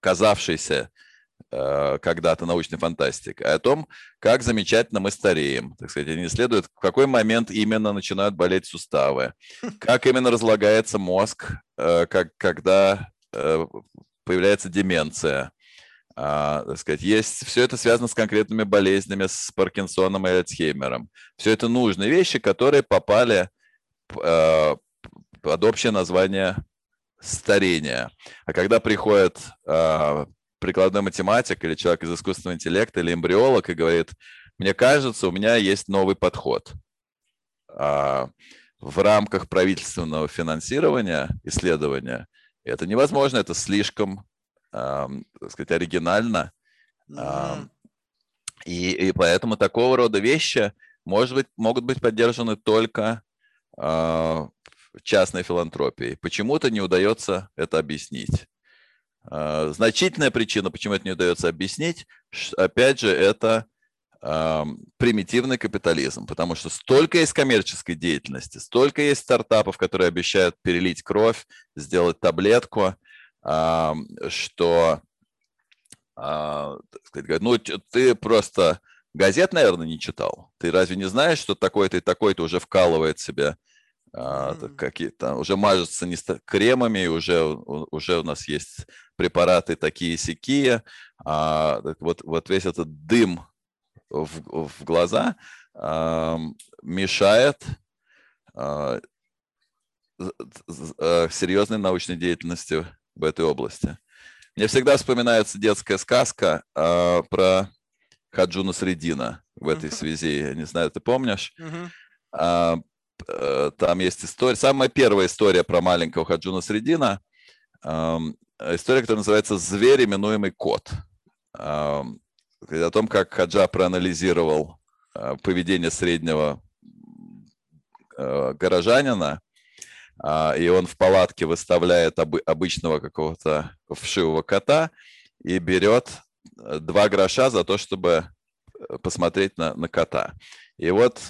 казавшийся э, когда-то научной фантастикой, а о том, как замечательно мы стареем. Так сказать, они исследуют, в какой момент именно начинают болеть суставы, как именно разлагается мозг, как, когда появляется деменция. А, так сказать, есть, все это связано с конкретными болезнями, с Паркинсоном и Альцгеймером. Все это нужные вещи, которые попали под общее название старения. А когда приходит э, прикладной математик или человек из искусственного интеллекта или эмбриолог и говорит, мне кажется, у меня есть новый подход. А, в рамках правительственного финансирования исследования это невозможно, это слишком так сказать, оригинально. Mm-hmm. И, и поэтому такого рода вещи может быть, могут быть поддержаны только частной филантропией. Почему-то не удается это объяснить. Значительная причина, почему это не удается объяснить, опять же, это примитивный капитализм, потому что столько есть коммерческой деятельности, столько есть стартапов, которые обещают перелить кровь, сделать таблетку, что ну, ты просто газет, наверное, не читал. Ты разве не знаешь, что такой-то и такой-то уже вкалывает себе mm. какие-то, уже мажется не кремами, уже, уже у нас есть препараты такие сякие. А, вот, вот весь этот дым в, в глаза э, мешает э, серьезной научной деятельности в этой области. Мне всегда вспоминается детская сказка э, про Хаджуна Средина в этой uh-huh. связи. Я не знаю, ты помнишь? Uh-huh. А, э, там есть история, самая первая история про маленького Хаджуна Средина. Э, история, которая называется «Зверь, именуемый кот». Э, о том, как Хаджа проанализировал э, поведение среднего э, горожанина, а, и он в палатке выставляет обычного какого-то вшивого кота и берет э, два гроша за то, чтобы посмотреть на, на кота. И вот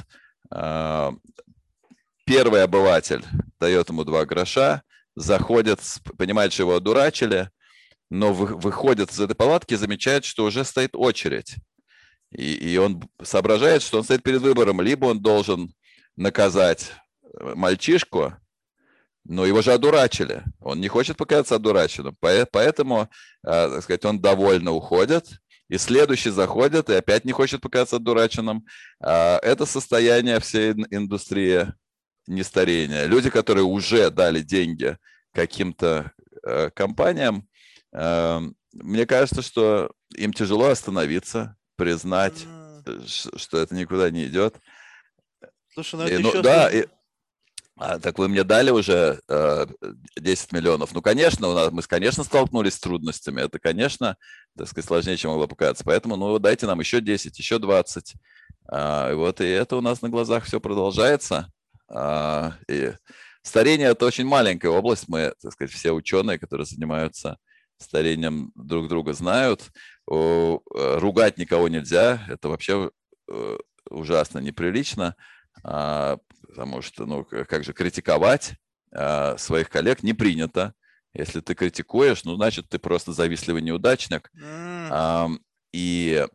первый обыватель дает ему два гроша, заходит, понимает, что его одурачили – но выходит из этой палатки, замечает, что уже стоит очередь. И, и он соображает, что он стоит перед выбором. Либо он должен наказать э, мальчишку, но его же одурачили. Он не хочет показаться одураченным. Поэтому, э, так сказать, он довольно уходит, и следующий заходит и опять не хочет показаться одураченным. А, это состояние всей индустрии нестарения. Люди, которые уже дали деньги каким-то э, компаниям, Эм, мне кажется, что им тяжело остановиться, признать, mm. что это никуда не идет.
Слушай, ну это и, ну,
еще... Да, и, а, так вы мне дали уже э, 10 миллионов. Ну, конечно, у нас, мы, конечно, столкнулись с трудностями. Это, конечно, так сказать, сложнее, чем могло показаться. Поэтому, ну, дайте нам еще 10, еще 20. А, и вот и это у нас на глазах все продолжается. А, и старение – это очень маленькая область. Мы, так сказать, все ученые, которые занимаются старением друг друга знают. Э, ругать никого нельзя, это вообще э, ужасно неприлично, а, потому что, ну, как же критиковать а, своих коллег не принято. Если ты критикуешь, ну, значит, ты просто завистливый неудачник. Mm. И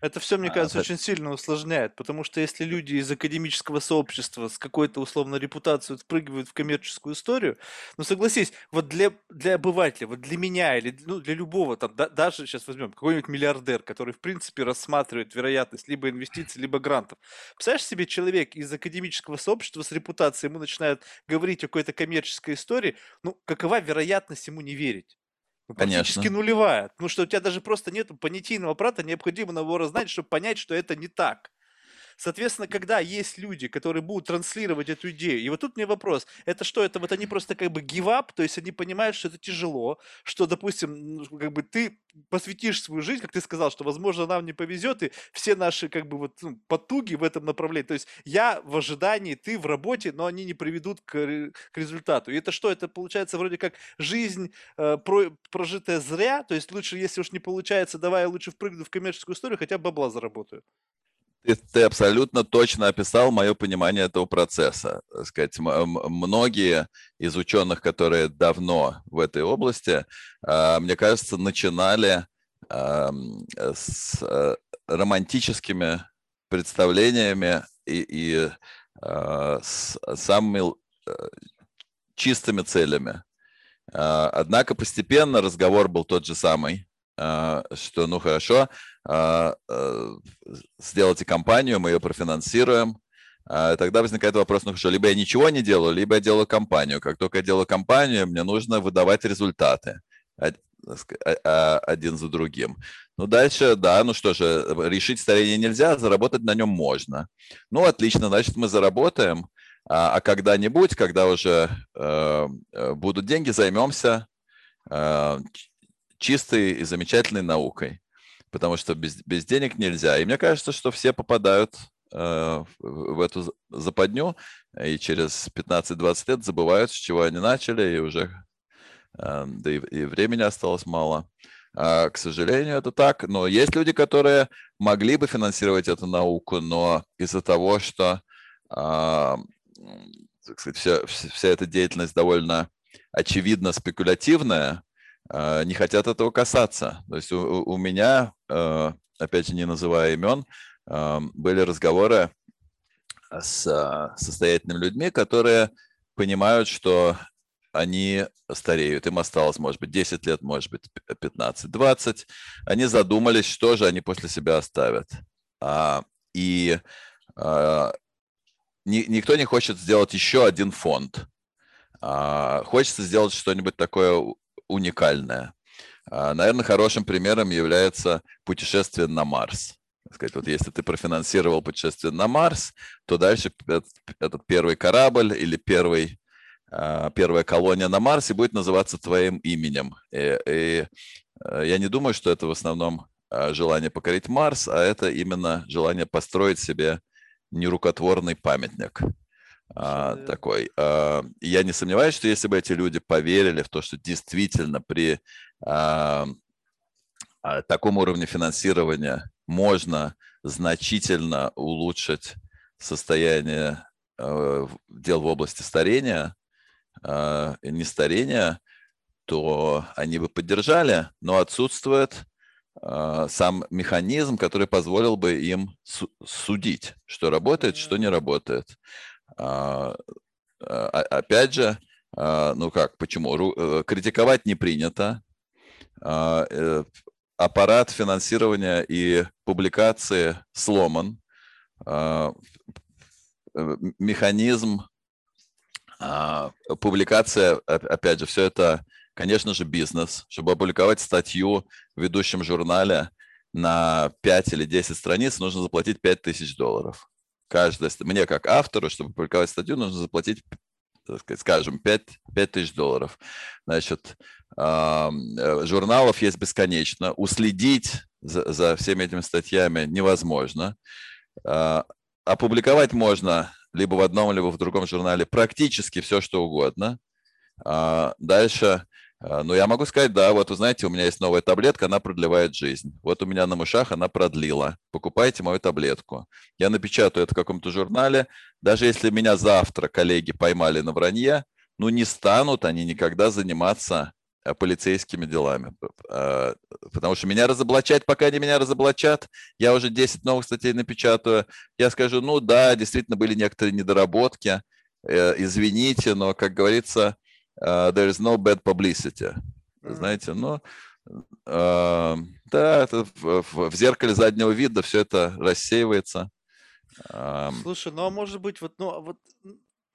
это все, мне а, кажется, а, очень сильно усложняет, потому что если люди из академического сообщества с какой-то условно репутацией впрыгивают в коммерческую историю, ну согласись, вот для, для обывателя, вот для меня или ну, для любого, там, да, даже сейчас возьмем какой-нибудь миллиардер, который в принципе рассматривает вероятность либо инвестиций, либо грантов. Представляешь себе человек из академического сообщества с репутацией, ему начинают говорить о какой-то коммерческой истории, ну какова вероятность ему не верить? Ну, практически Конечно. нулевая. Потому что у тебя даже просто нет понятийного аппарата, необходимо его знать, чтобы понять, что это не так. Соответственно, когда есть люди, которые будут транслировать эту идею, и вот тут мне вопрос, это что, это вот они просто как бы up, то есть они понимают, что это тяжело, что, допустим, ну, как бы ты посвятишь свою жизнь, как ты сказал, что, возможно, нам не повезет, и все наши, как бы, вот, ну, потуги в этом направлении, то есть я в ожидании, ты в работе, но они не приведут к, к результату. И это что, это получается вроде как жизнь э, про, прожитая зря, то есть лучше, если уж не получается, давай я лучше впрыгну в коммерческую историю, хотя бабла заработаю.
Ты, ты абсолютно точно описал мое понимание этого процесса. Сказать, многие из ученых, которые давно в этой области, а, мне кажется, начинали с э, романтическими представлениями и, и а, с самыми э, чистыми целями. А, однако постепенно разговор был тот же самый, что, ну хорошо, сделайте компанию, мы ее профинансируем. А, тогда возникает вопрос, ну хорошо, либо я ничего не делаю, либо я делаю компанию. Как только я делаю компанию, мне нужно выдавать результаты а, один за другим. Ну, дальше, да, ну что же, решить старение нельзя, заработать на нем можно. Ну, отлично, значит, мы заработаем, а когда-нибудь, когда уже э, э, будут деньги, займемся чистой и замечательной наукой, потому что без, без денег нельзя. И мне кажется, что все попадают э, в эту западню и через 15-20 лет забывают, с чего они начали, и уже э, да и, и времени осталось мало. А, к сожалению, это так. Но есть люди, которые могли бы финансировать эту науку, но из-за того, что а, так сказать, вся, вся эта деятельность довольно очевидно спекулятивная, не хотят этого касаться. То есть у, у меня, опять же, не называя имен, были разговоры с состоятельными людьми, которые понимают, что они стареют, им осталось, может быть, 10 лет, может быть, 15, 20. Они задумались, что же они после себя оставят. А, и ни, никто не хочет сделать еще один фонд. А, хочется сделать что-нибудь такое уникальное. А, наверное, хорошим примером является путешествие на Марс. Сказать, вот если ты профинансировал путешествие на Марс, то дальше этот, этот первый корабль или первый а, первая колония на Марсе будет называться твоим именем. И, и э, я не думаю, что это в основном а, желание покорить Марс, а это именно желание построить себе нерукотворный памятник. А, такой. А, я не сомневаюсь, что если бы эти люди поверили в то, что действительно при а, а, таком уровне финансирования можно значительно улучшить состояние э, дел в области старения, э, не старения, то они бы поддержали, но отсутствует э, сам механизм, который позволил бы им судить, что работает, что не работает. А, а, опять же, а, ну как, почему? Э, критиковать не принято. Э, аппарат финансирования и публикации сломан. Э, механизм публикация, опять же, все это, конечно же, бизнес. Чтобы опубликовать статью в ведущем журнале на 5 или 10 страниц, нужно заплатить 5000 долларов. Каждая, мне как автору, чтобы публиковать статью, нужно заплатить так сказать, скажем, 5, 5 тысяч долларов. Значит, э, журналов есть бесконечно. Уследить за, за всеми этими статьями невозможно. Э, опубликовать можно либо в одном, либо в другом журнале практически все, что угодно. А, дальше, а, ну, я могу сказать, да, вот знаете, у меня есть новая таблетка, она продлевает жизнь. Вот у меня на мышах она продлила. Покупайте мою таблетку. Я напечатаю это в каком-то журнале. Даже если меня завтра коллеги поймали на вранье, ну, не станут они никогда заниматься Э, полицейскими делами. А, потому что меня разоблачать, пока они меня разоблачат, я уже 10 новых статей напечатаю, я скажу, ну да, действительно были некоторые недоработки, э, извините, но, как говорится, э, there is no bad publicity. Знаете, ну, да, это в, в зеркале заднего вида все это рассеивается.
Слушай, ну а может быть, вот, ну, а вот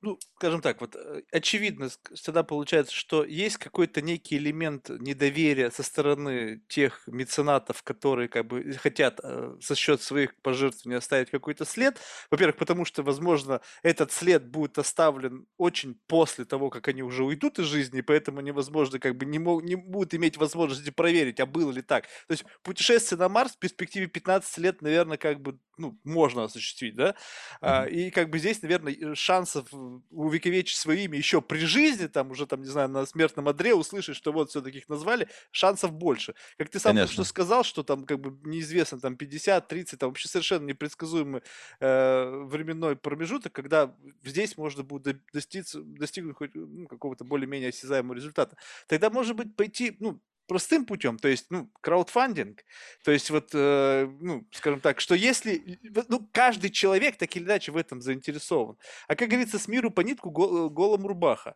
ну, скажем так, вот э, очевидно всегда получается, что есть какой-то некий элемент недоверия со стороны тех меценатов, которые как бы хотят э, за счет своих пожертвований оставить какой-то след. Во-первых, потому что, возможно, этот след будет оставлен очень после того, как они уже уйдут из жизни, и поэтому невозможно, как бы не, мог, не будут иметь возможности проверить, а было ли так. То есть путешествие на Марс в перспективе 15 лет, наверное, как бы ну, можно осуществить, да, mm-hmm. и как бы здесь, наверное, шансов увековечить свое имя еще при жизни, там уже, там, не знаю, на смертном одре услышать, что вот все-таки их назвали, шансов больше. Как ты сам что сказал, что там как бы неизвестно, там 50, 30, там вообще совершенно непредсказуемый э, временной промежуток, когда здесь можно будет достичь, достигнуть хоть ну, какого-то более-менее осязаемого результата. Тогда, может быть, пойти, ну, простым путем, то есть, ну, краудфандинг, то есть вот, э, ну, скажем так, что если, ну, каждый человек так или иначе в этом заинтересован, а как говорится, с миру по нитку гол, голом рубаха.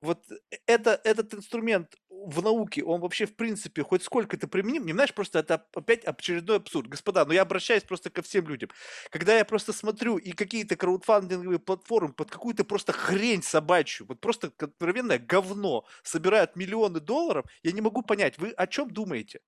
Вот это, этот инструмент в науке, он вообще в принципе хоть сколько-то применим, не знаешь, просто это опять очередной абсурд. Господа, но я обращаюсь просто ко всем людям. Когда я просто смотрю и какие-то краудфандинговые платформы под какую-то просто хрень собачью, вот просто откровенное говно собирают миллионы долларов, я не могу понять, вы о чем думаете?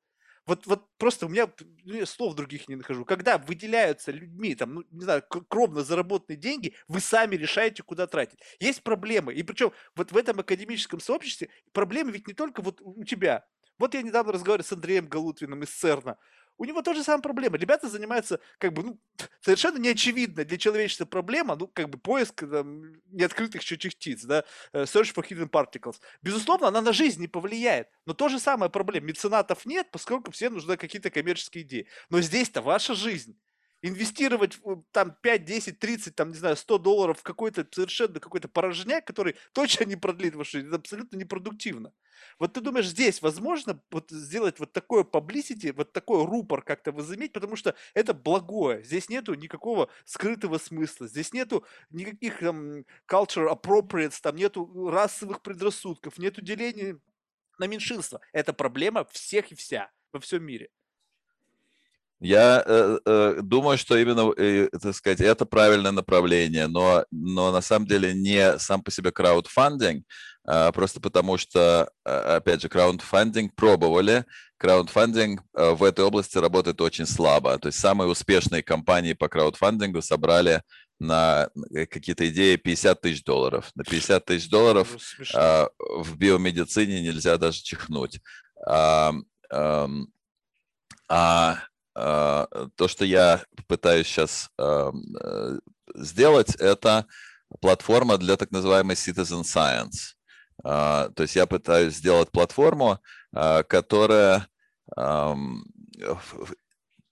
Вот, вот просто у меня ну, слов других не нахожу. Когда выделяются людьми, там, ну, не знаю, кровно заработанные деньги, вы сами решаете, куда тратить. Есть проблемы. И причем вот в этом академическом сообществе проблемы ведь не только вот у тебя. Вот я недавно разговаривал с Андреем Галутвиным из ЦЕРНа. У него тоже самая проблема. Ребята занимаются, как бы, ну, совершенно неочевидно для человечества проблема, ну, как бы, поиск там, неоткрытых частиц, да, э, search for hidden particles. Безусловно, она на жизнь не повлияет, но то же самое проблема. Меценатов нет, поскольку все нужны какие-то коммерческие идеи. Но здесь-то ваша жизнь инвестировать там 5, 10, 30, там, не знаю, 100 долларов в какой-то совершенно какой-то порожняк, который точно не продлит вашу жизнь, это абсолютно непродуктивно. Вот ты думаешь, здесь возможно вот сделать вот такое publicity, вот такой рупор как-то возыметь, потому что это благое. Здесь нету никакого скрытого смысла, здесь нету никаких там culture appropriates, там нету расовых предрассудков, нету деления на меньшинство. Это проблема всех и вся во всем мире.
Я э, э, думаю, что именно, э, так сказать, это правильное направление, но, но на самом деле не сам по себе краудфандинг, а просто потому что, а, опять же, краудфандинг пробовали, краудфандинг э, в этой области работает очень слабо. То есть самые успешные компании по краудфандингу собрали на э, какие-то идеи 50 тысяч долларов. На 50 тысяч долларов э, в биомедицине нельзя даже чихнуть. А, а а, то, что я пытаюсь сейчас э, сделать, это платформа для так называемой citizen science. А, то есть я пытаюсь сделать платформу, а, которая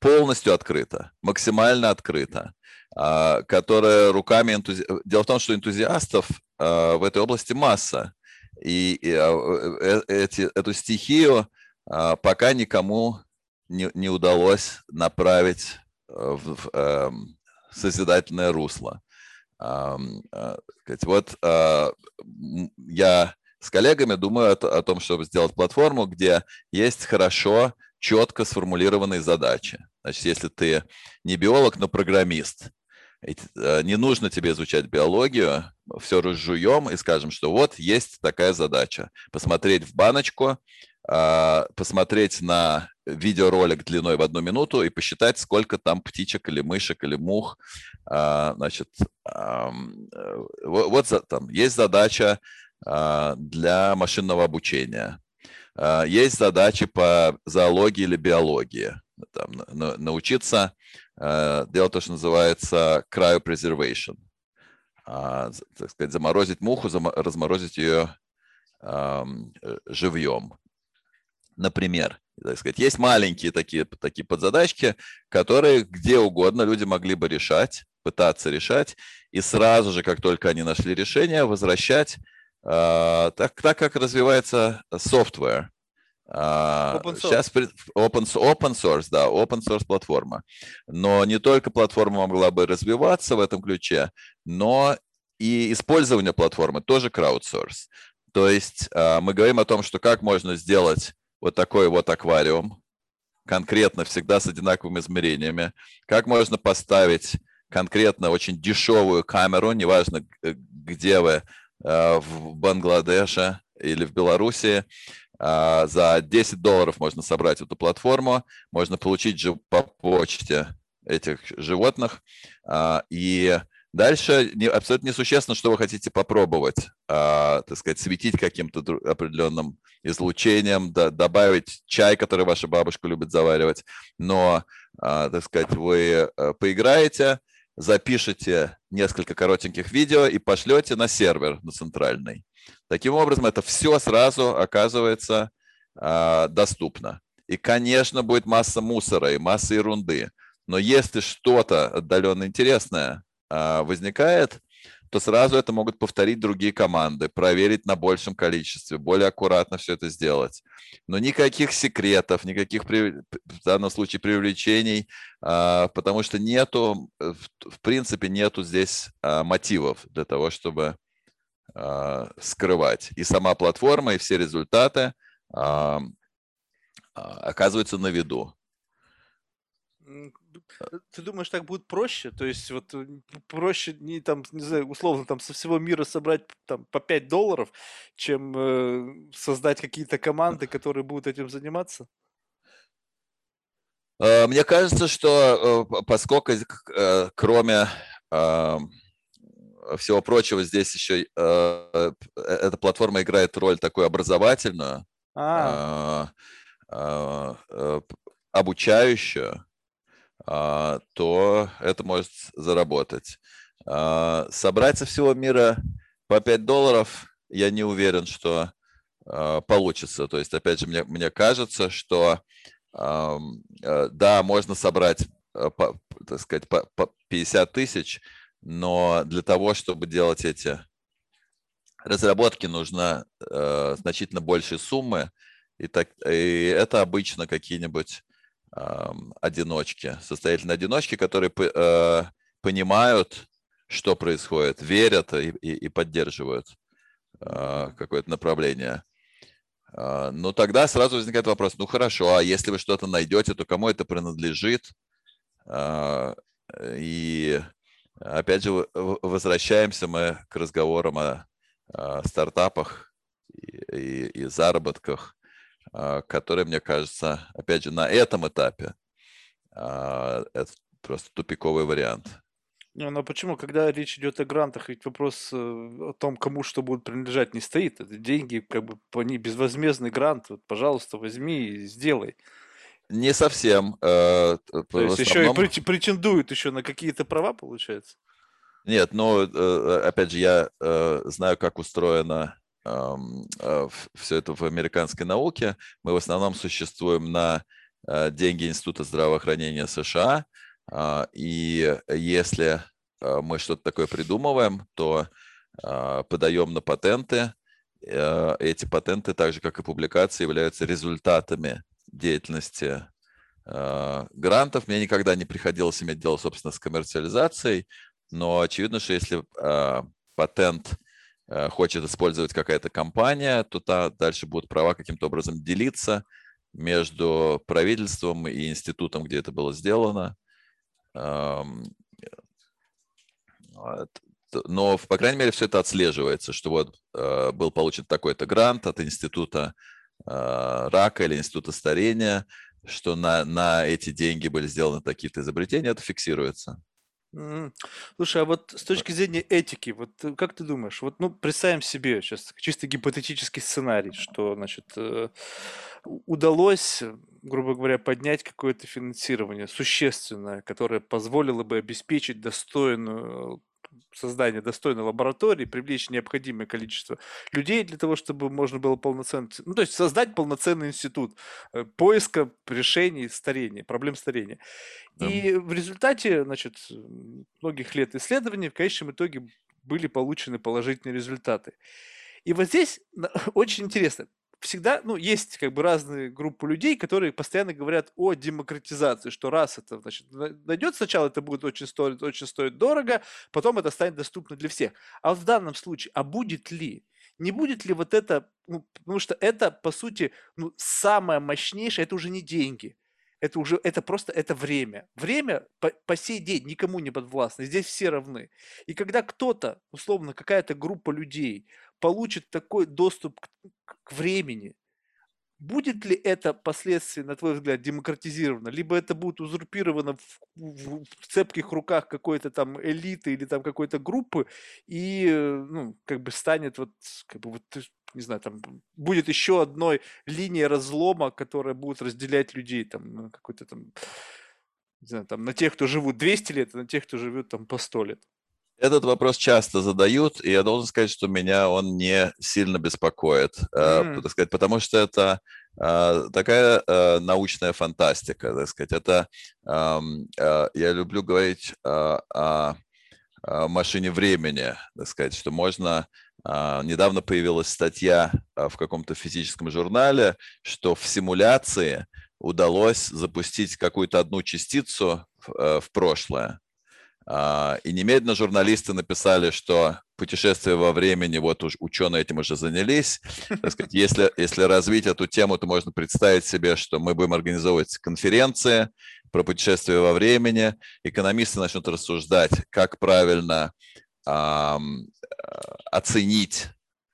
полностью открыта, максимально открыта, которая руками энтузи... Дело в том, что энтузиастов в этой области масса, и э, эти, эту стихию пока никому не, не удалось направить э, в, в э, созидательное русло. Э, э, вот э, я с коллегами думаю о, о том, чтобы сделать платформу, где есть хорошо, четко сформулированные задачи. Значит, если ты не биолог, но программист, э, не нужно тебе изучать биологию, все разжуем и скажем, что вот есть такая задача. Посмотреть в баночку, посмотреть на видеоролик длиной в одну минуту и посчитать, сколько там птичек или мышек или мух. А, значит, э, вот там есть задача а, для машинного обучения. Есть задачи по зоологии или биологии. Там, научиться делать то, что называется cryopreservation. Так сказать, заморозить муху, разморозить ее живьем например. Так сказать, есть маленькие такие, такие подзадачки, которые где угодно люди могли бы решать, пытаться решать, и сразу же, как только они нашли решение, возвращать э, так, так, как развивается software.
Uh, open source. Сейчас
open, open source, да, open source платформа. Но не только платформа могла бы развиваться в этом ключе, но и использование платформы тоже crowdsource. То есть uh, мы говорим о том, что как можно сделать вот такой вот аквариум, конкретно всегда с одинаковыми измерениями. Как можно поставить конкретно очень дешевую камеру, неважно, где вы, э, в Бангладеше или в Беларуси, э, за 10 долларов можно собрать эту платформу, можно получить же по почте этих животных, э, и Дальше не, абсолютно несущественно, что вы хотите попробовать, а, так сказать, светить каким-то определенным излучением, да, добавить чай, который ваша бабушка любит заваривать. Но, а, так сказать, вы а, поиграете, запишите несколько коротеньких видео и пошлете на сервер, на центральный. Таким образом, это все сразу оказывается а, доступно. И, конечно, будет масса мусора и масса ерунды. Но если что-то отдаленно интересное, возникает, то сразу это могут повторить другие команды, проверить на большем количестве, более аккуратно все это сделать. Но никаких секретов, никаких в данном случае привлечений, а, потому что нету, в принципе, нету здесь а, мотивов для того, чтобы скрывать. И сама платформа, и все результаты оказываются на виду.
Э, ты думаешь, так будет проще? То есть вот э, проще не там, не знаю, условно там со всего мира собрать там по 5 долларов, чем э, создать какие-то команды, которые будут этим заниматься?
Э, мне кажется, что поскольку кроме всего прочего здесь еще эта платформа играет роль такую образовательную, а. обучающую, то это может заработать. Собрать со всего мира по 5 долларов, я не уверен, что получится. То есть, опять же, мне, мне кажется, что да, можно собрать, так сказать, по 50 тысяч, но для того, чтобы делать эти разработки, нужно э, значительно большие суммы, и, так, и это обычно какие-нибудь э, одиночки, состоятельные одиночки, которые э, понимают, что происходит, верят и, поддерживают э, какое-то направление. Э, но тогда сразу возникает вопрос, ну хорошо, а если вы что-то найдете, то кому это принадлежит? Э, и Опять же, возвращаемся мы к разговорам о, стартапах и, заработках, а, которые, мне кажется, опять же, на этом этапе а, это просто тупиковый вариант.
Не, ну а почему, когда речь идет о грантах, ведь вопрос э, о том, кому что будет принадлежать, не стоит. Это деньги, как бы, они безвозмездный грант. Вот, пожалуйста, возьми и сделай.
Не совсем. Э,
То есть еще и претендуют еще на какие-то права, получается?
Нет, но э, опять же, я э, знаю, как устроено все это в американской науке. Мы в основном существуем на деньги Института здравоохранения США. А, и если мы что-то такое придумываем, то подаем на патенты. Эти патенты, так же как и публикации, являются результатами деятельности э, грантов. Мне никогда не приходилось иметь дело, собственно, с коммерциализацией, но очевидно, что если э, патент э, хочет использовать какая-то компания, то та дальше будут права каким-то образом делиться между правительством и институтом, где это было сделано. Эм, но, по крайней мере, все это отслеживается, что вот э, был получен такой-то грант от института а, рака или института старения, что на, на эти деньги были сделаны такие-то изобретения, это фиксируется.
Слушай, а вот с точки зрения этики, вот э, как ты думаешь, вот ну представим себе сейчас чисто гипотетический сценарий, что значит э, удалось, грубо говоря, поднять какое-то финансирование существенное, которое позволило бы обеспечить достойную создание достойной лаборатории, привлечь необходимое количество людей для того, чтобы можно было полноценно, ну, то есть создать полноценный институт э, поиска решений старения, проблем старения. И в результате, значит, многих лет исследований в конечном итоге были получены положительные результаты. И вот здесь очень интересно всегда, ну, есть как бы разные группы людей, которые постоянно говорят о демократизации, что раз это, значит, найдет сначала это будет очень стоить, очень стоить дорого, потом это станет доступно для всех. А вот в данном случае, а будет ли? Не будет ли вот это, ну, потому что это, по сути, ну, самое мощнейшее, это уже не деньги, это уже, это просто, это время. Время по, по сей день никому не подвластно, здесь все равны. И когда кто-то, условно, какая-то группа людей получит такой доступ к, к времени, будет ли это последствия, на твой взгляд, демократизировано, либо это будет узурпировано в, в, в цепких руках какой-то там элиты или там какой-то группы и, ну, как бы станет вот, как бы вот, не знаю, там будет еще одной линией разлома, которая будет разделять людей там какой-то там, не знаю, там на тех, кто живут 200 лет, и на тех, кто живет там по 100 лет.
Этот вопрос часто задают, и я должен сказать, что меня он не сильно беспокоит, mm. так сказать, потому что это а, такая а, научная фантастика, так сказать. Это я люблю говорить о машине времени, так сказать, что можно недавно появилась статья в каком-то физическом журнале, что в симуляции удалось запустить какую-то одну частицу в прошлое. А, и немедленно журналисты написали, что путешествие во времени, вот уж ученые этим уже занялись. Так сказать, если, если развить эту тему, то можно представить себе, что мы будем организовывать конференции про путешествие во времени. Экономисты начнут рассуждать, как правильно эм, оценить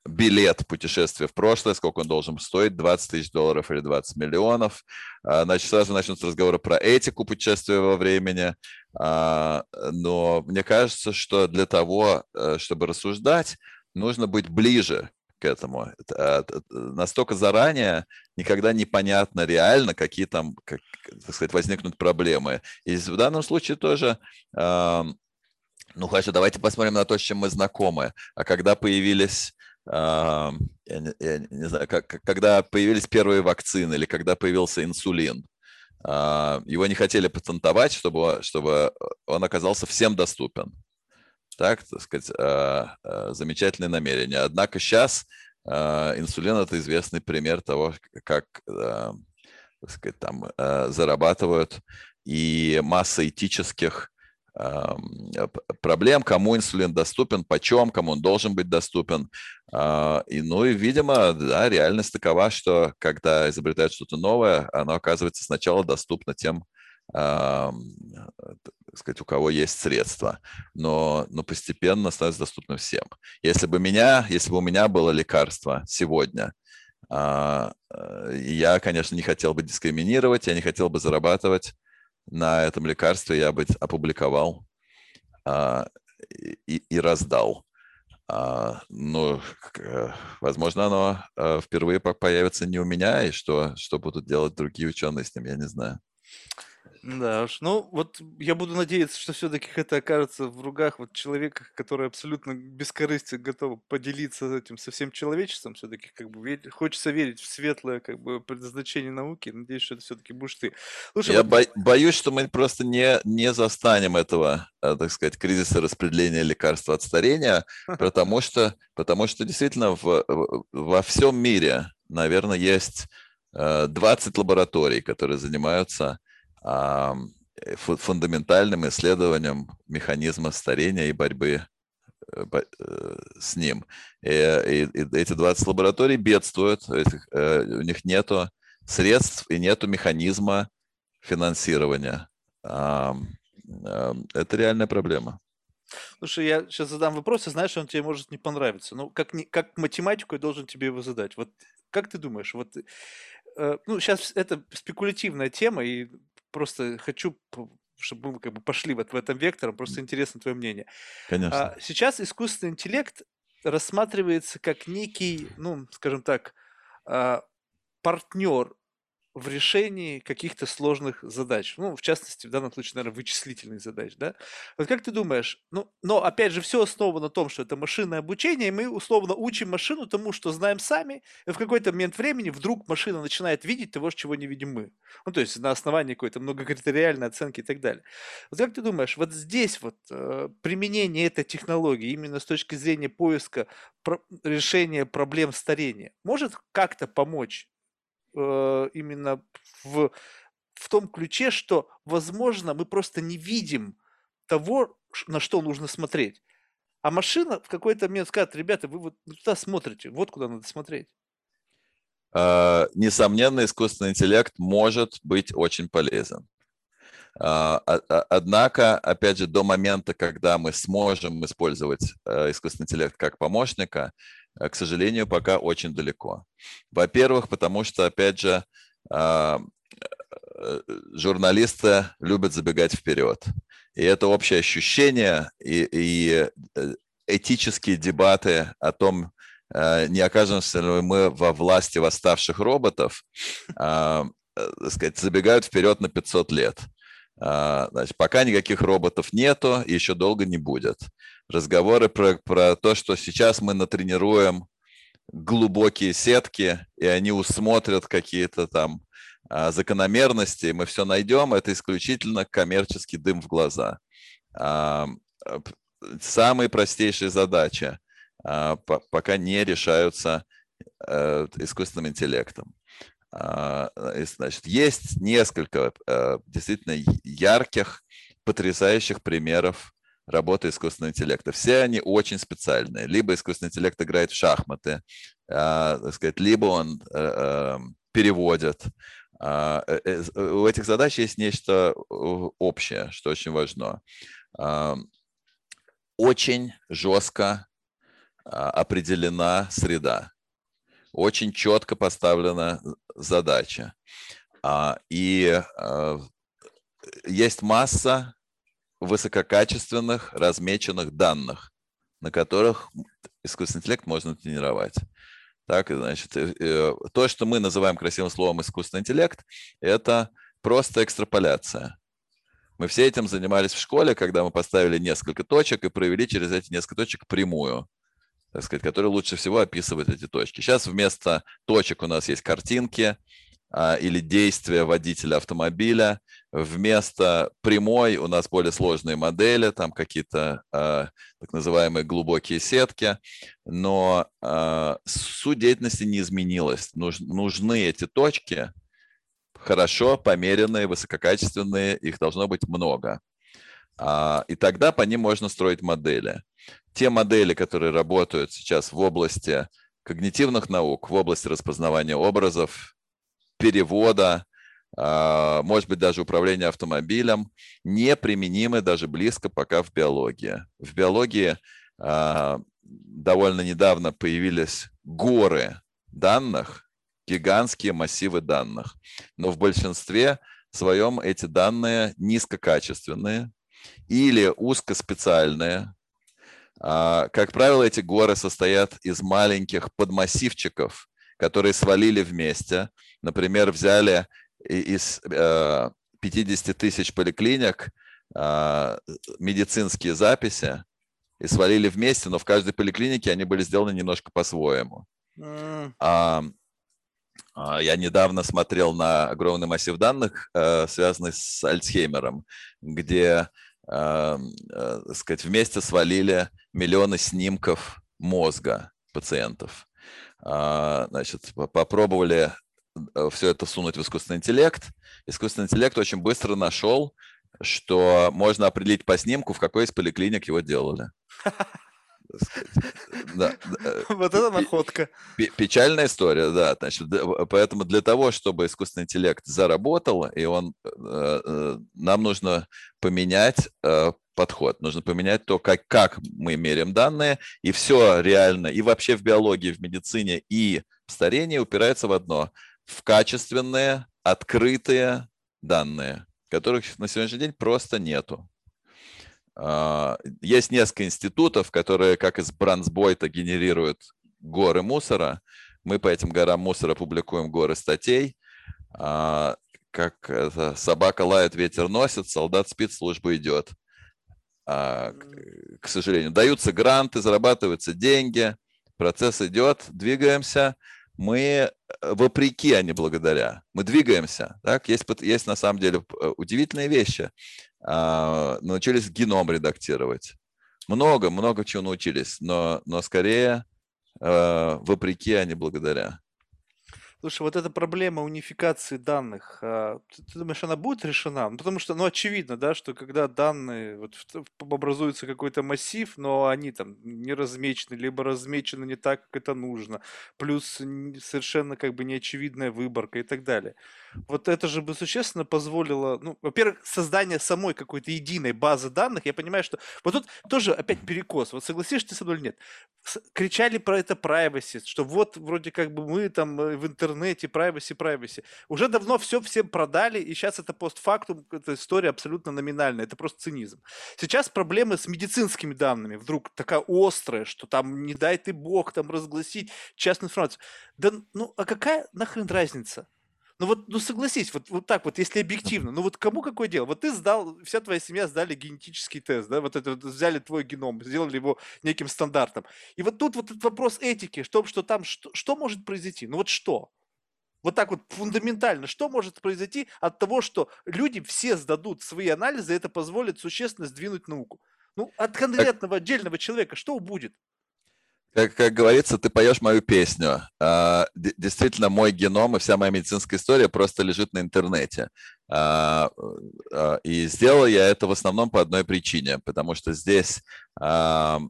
билет путешествия в прошлое, сколько он должен стоить, 20 тысяч долларов или 20 миллионов. А, значит, сразу начнутся разговоры про этику путешествия во времени. А, но мне кажется, что для того, э, чтобы рассуждать, нужно быть ближе к этому. Настолько заранее никогда непонятно реально, какие там, как, так сказать, возникнут проблемы. И в данном случае тоже ну хорошо, давайте посмотрим на то, с чем мы знакомы. А когда появились я не, я не знаю, как, когда появились первые вакцины или когда появился инсулин, его не хотели патентовать, чтобы, чтобы он оказался всем доступен. Так, так сказать, замечательное намерение. Однако сейчас инсулин – это известный пример того, как так сказать, там зарабатывают и масса этических проблем, кому инсулин доступен, почем, кому он должен быть доступен. А, и, ну и, видимо, да, реальность такова, что когда изобретают что-то новое, оно оказывается сначала доступно тем, так сказать, у кого есть средства, но, но постепенно становится доступным всем. Если бы меня, если бы у меня было лекарство сегодня, а, э, я, конечно, не хотел бы дискриминировать, я не хотел бы зарабатывать на этом лекарстве я бы опубликовал а, и, и раздал. А, ну, э, возможно, оно а, впервые появится не у меня, и что, что будут делать другие ученые с ним, я не знаю.
Да уж. Ну, вот я буду надеяться, что все-таки это окажется в руках вот человека, который абсолютно бескорыстно готов поделиться этим со всем человечеством. Все-таки как бы верить, хочется верить в светлое как бы предназначение науки. Надеюсь, что это все-таки будешь ты.
Слушай, Я вот... боюсь, что мы просто не, не застанем этого, э, так сказать, кризиса распределения лекарства от старения, потому что, потому что действительно в, во всем мире, наверное, есть 20 э, лабораторий, которые занимаются фундаментальным исследованием механизма старения и борьбы э, э, с ним. И, и, и эти 20 лабораторий бедствуют, у них нет средств и нет механизма финансирования. Это реальная проблема.
Слушай, я сейчас задам вопрос, и знаешь, он тебе может не понравиться. Ну, как, как математику я должен тебе его задать. Вот как ты думаешь, вот, э, ну, сейчас это спекулятивная тема, и просто хочу, чтобы мы как бы пошли вот в этом вектором, просто интересно твое мнение.
Конечно.
А, сейчас искусственный интеллект рассматривается как некий, ну, скажем так, а, партнер в решении каких-то сложных задач. Ну, в частности, в данном случае, наверное, вычислительных задач, да? Вот как ты думаешь, ну, но опять же, все основано на том, что это машинное обучение, и мы условно учим машину тому, что знаем сами, и в какой-то момент времени вдруг машина начинает видеть того, чего не видим мы. Ну, то есть на основании какой-то многокритериальной оценки и так далее. Вот как ты думаешь, вот здесь вот э, применение этой технологии именно с точки зрения поиска решения проблем старения может как-то помочь э, именно в, в том ключе, что, возможно, мы просто не видим того, на что нужно смотреть. А машина в какой-то момент скажет, ребята, вы вот туда смотрите, вот куда надо смотреть.
Uh, несомненно, искусственный интеллект может быть очень полезен. Uh, однако, опять же, до момента, когда мы сможем использовать uh, искусственный интеллект как помощника, Э, к сожалению, пока очень далеко. Во-первых, потому что, опять же, а, э, журналисты любят забегать вперед. И это общее ощущение и, и э, этические дебаты о том, не окажемся ли мы во власти восставших роботов, а, так сказать, забегают вперед на 500 лет. А, значит, пока никаких роботов нету, и еще долго не будет. Разговоры про, про то, что сейчас мы натренируем глубокие сетки, и они усмотрят какие-то там а, закономерности, мы все найдем, это исключительно коммерческий дым в глаза. А, самые простейшие задачи пока не решаются э, искусственным интеллектом. А, значит, есть несколько э, действительно ярких, потрясающих примеров работы искусственного интеллекта. Все они очень специальные. Либо искусственный интеллект играет в шахматы, а, так сказать, либо он э, эм, переводит. А, э, у этих задач есть нечто общее, что очень важно. Очень жестко определена среда очень четко поставлена задача. А, и а, есть масса высококачественных размеченных данных, на которых искусственный интеллект можно тренировать. Так, значит, то, что мы называем красивым словом искусственный интеллект, это просто экстраполяция. Мы все этим занимались в школе, когда мы поставили несколько точек и провели через эти несколько точек прямую, так сказать, которая лучше всего описывает эти точки. Сейчас вместо точек у нас есть картинки а, или действия водителя автомобиля. Вместо прямой у нас более сложные модели, там какие-то а, так называемые глубокие сетки. Но а, суть деятельности не изменилась. Нуж, нужны эти точки – хорошо померенные, высококачественные, их должно быть много. А, и тогда по ним можно строить модели. Те модели, которые работают сейчас в области когнитивных наук, в области распознавания образов, перевода, а, может быть, даже управления автомобилем, не применимы даже близко пока в биологии. В биологии а, довольно недавно появились горы данных, гигантские массивы данных. Но в большинстве своем эти данные низкокачественные или узкоспециальные. А, как правило, эти горы состоят из маленьких подмассивчиков, которые свалили вместе. Например, взяли из 50 э, тысяч поликлиник а, медицинские записи и свалили вместе, но в каждой поликлинике они были сделаны немножко по-своему. Mm. Я недавно смотрел на огромный массив данных, э, связанный с Альцхеймером, где э, э, сказать, вместе свалили миллионы снимков мозга пациентов. А, значит, попробовали все это сунуть в искусственный интеллект. Искусственный интеллект очень быстро нашел, что можно определить по снимку, в какой из поликлиник его делали.
Да, вот это находка.
Печальная история, да. Значит, поэтому для того, чтобы искусственный интеллект заработал, и он, э, э, нам нужно поменять э, подход. Нужно поменять то, как, как мы меряем данные, и все реально, и вообще в биологии, в медицине, и в старении упирается в одно. В качественные, открытые данные, которых на сегодняшний день просто нету. А, есть несколько институтов, которые, как из Бранцбойта, генерируют горы мусора. Мы по этим горам мусора публикуем горы статей. А, как это, собака лает, ветер носит, солдат спит, служба идет. А, к сожалению, даются гранты, зарабатываются деньги, процесс идет, двигаемся. Мы э, вопреки, а не благодаря. Мы двигаемся. Так? Есть, есть на самом деле э, удивительные вещи. А, научились геном редактировать. Много, много чего научились, но, но скорее э, вопреки, а не благодаря.
Слушай, вот эта проблема унификации данных, а, ты, ты думаешь, она будет решена? Ну, потому что, ну, очевидно, да, что когда данные, вот образуется какой-то массив, но они там не размечены, либо размечены не так, как это нужно, плюс совершенно как бы неочевидная выборка и так далее. Вот это же бы существенно позволило, ну, во-первых, создание самой какой-то единой базы данных. Я понимаю, что вот тут тоже опять перекос. Вот согласишься со мной или нет? С- кричали про это privacy, что вот вроде как бы мы там э, в интернете privacy, privacy. Уже давно все всем продали, и сейчас это постфактум, эта история абсолютно номинальная. Это просто цинизм. Сейчас проблемы с медицинскими данными вдруг такая острая, что там не дай ты бог там разгласить частную информацию. Да ну а какая нахрен разница? Ну вот, ну согласись, вот, вот так вот, если объективно, ну вот кому какое дело? Вот ты сдал, вся твоя семья сдали генетический тест, да, вот это вот взяли твой геном, сделали его неким стандартом. И вот тут вот этот вопрос этики, что, что там, что, что может произойти? Ну вот что? Вот так вот фундаментально, что может произойти от того, что люди все сдадут свои анализы, и это позволит существенно сдвинуть науку? Ну, от конкретного отдельного человека что будет?
как, как говорится, ты поешь мою песню. А, действительно, мой геном и вся моя медицинская история просто лежит на интернете. А, а, и сделал я это в основном по одной причине, потому что здесь а,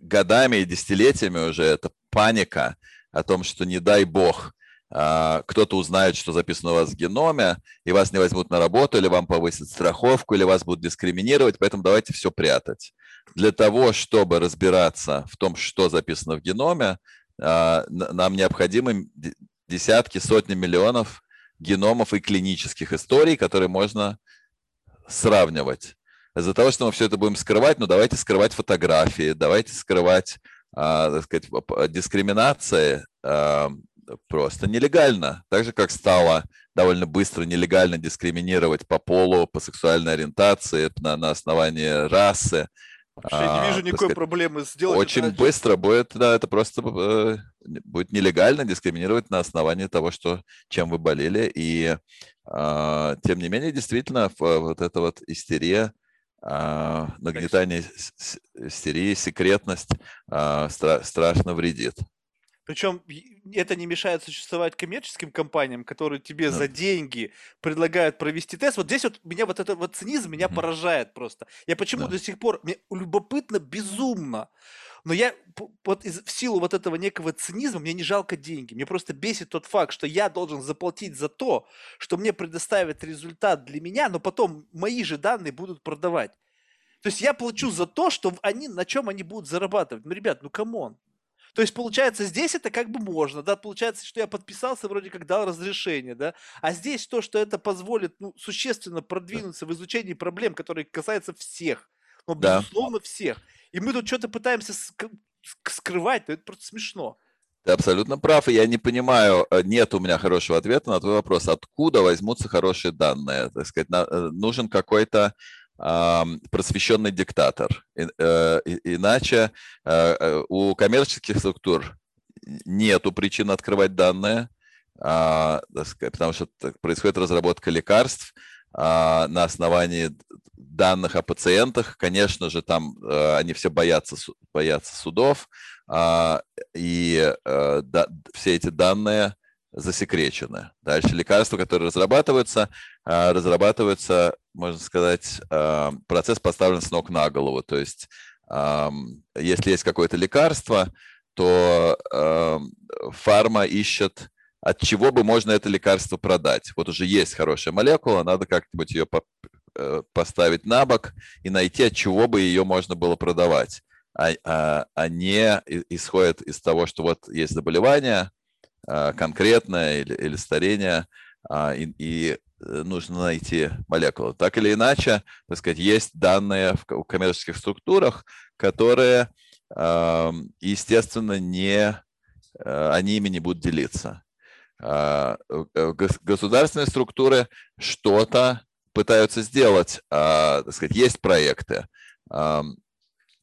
годами и десятилетиями уже эта паника о том, что не дай бог а, кто-то узнает, что записано у вас в геноме, и вас не возьмут на работу, или вам повысят страховку, или вас будут дискриминировать, поэтому давайте все прятать для того, чтобы разбираться в том, что записано в геноме, а, нам необходимы десятки, сотни миллионов геномов и клинических историй, которые можно сравнивать. из-за того, что мы все это будем скрывать, ну давайте скрывать фотографии, давайте скрывать, так сказать, дискриминация а, просто нелегально. Так же, как стало довольно быстро нелегально дискриминировать по полу, по сексуальной ориентации, на, на основании расы.
Вообще не вижу а, никакой сказать, проблемы сделать
Очень это быстро будет, да, это просто э, будет нелегально дискриминировать на основании того, что, чем вы болели. И э, тем не менее, действительно, вот эта вот истерия, нагнетание истерии, секретность э, стра- страшно вредит.
Причем это не мешает существовать коммерческим компаниям, которые тебе за деньги предлагают провести тест. Вот здесь вот меня вот этот вот цинизм меня поражает просто. Я почему до сих пор, мне любопытно безумно, но я вот из, в силу вот этого некого цинизма мне не жалко деньги. Мне просто бесит тот факт, что я должен заплатить за то, что мне предоставят результат для меня, но потом мои же данные будут продавать. То есть я плачу за то, что они, на чем они будут зарабатывать. Ну, ребят, ну come on. То есть, получается, здесь это как бы можно, да, получается, что я подписался, вроде как дал разрешение, да, а здесь то, что это позволит, ну, существенно продвинуться в изучении проблем, которые касаются всех, ну, безусловно, да. всех. И мы тут что-то пытаемся скрывать, но это просто смешно.
Ты абсолютно прав, и я не понимаю, э, нет у меня хорошего ответа на твой вопрос, откуда возьмутся хорошие данные. Так сказать, э, нужен какой-то просвещенный диктатор. Э, иначе у коммерческих структур нету причин открывать данные, а, потому что происходит разработка лекарств на основании данных о пациентах. Конечно же, там они все боятся, боятся судов, а, и все эти данные засекречены. Дальше лекарства, которые разрабатываются, разрабатываются можно сказать, а, процесс поставлен с ног на голову. То есть, если есть какое-то лекарство, то фарма ищет, от чего бы можно это лекарство продать. Вот уже есть хорошая молекула, надо как-нибудь ее э, поставить на бок и найти, от чего бы ее можно было продавать. А, а, а не исходит из того, что вот есть заболевание а, конкретное или, или старение, и, и Э, нужно найти молекулу. Так или иначе, так сказать, есть данные в коммерческих структурах, которые, естественно, не, э, они ими не будут делиться. А, э, государственные структуры что-то пытаются сделать. А, так сказать, есть проекты.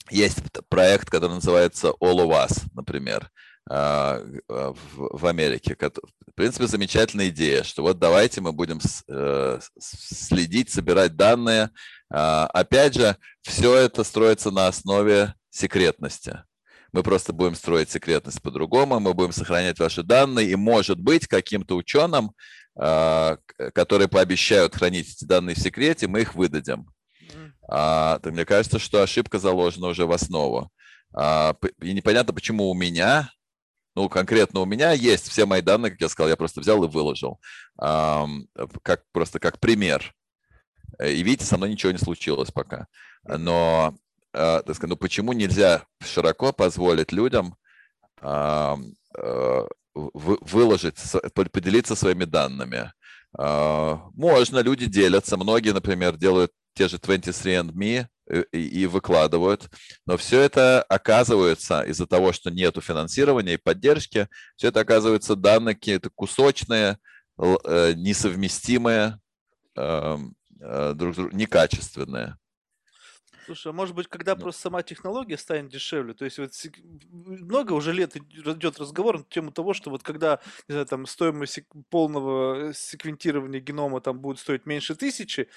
Есть проект, который называется All of Us, например. А, а, в Америке. В принципе, замечательная идея, что вот давайте мы будем э, следить, собирать данные. Опять же, все это строится на основе секретности. Мы просто будем строить секретность по-другому, мы будем сохранять ваши данные, и, может быть, каким-то ученым, которые пообещают хранить эти данные в секрете, мы их выдадим. То мне кажется, что ошибка заложена уже в основу. И непонятно, почему у меня ну, конкретно у меня есть все мои данные, как я сказал, я просто взял и выложил. Как, просто как пример. И видите, со мной ничего не случилось пока. Но, а, так сказать, ну почему нельзя широко позволить людям а, выложить, поделиться своими данными? А, можно, люди делятся. Многие, например, делают те же 23andMe, Э, и выкладывают. Но все это оказывается из-за того, что нету финансирования и поддержки, все это оказывается данные какие-то кусочные, э, несовместимые, эм, э, друг с другом, некачественные.
Слушай, а может быть, когда ну. просто сама технология станет дешевле, то есть вот много уже лет идет разговор на тему того, что вот когда, не знаю, там стоимость полного секвентирования генома там будет стоить меньше тысячи,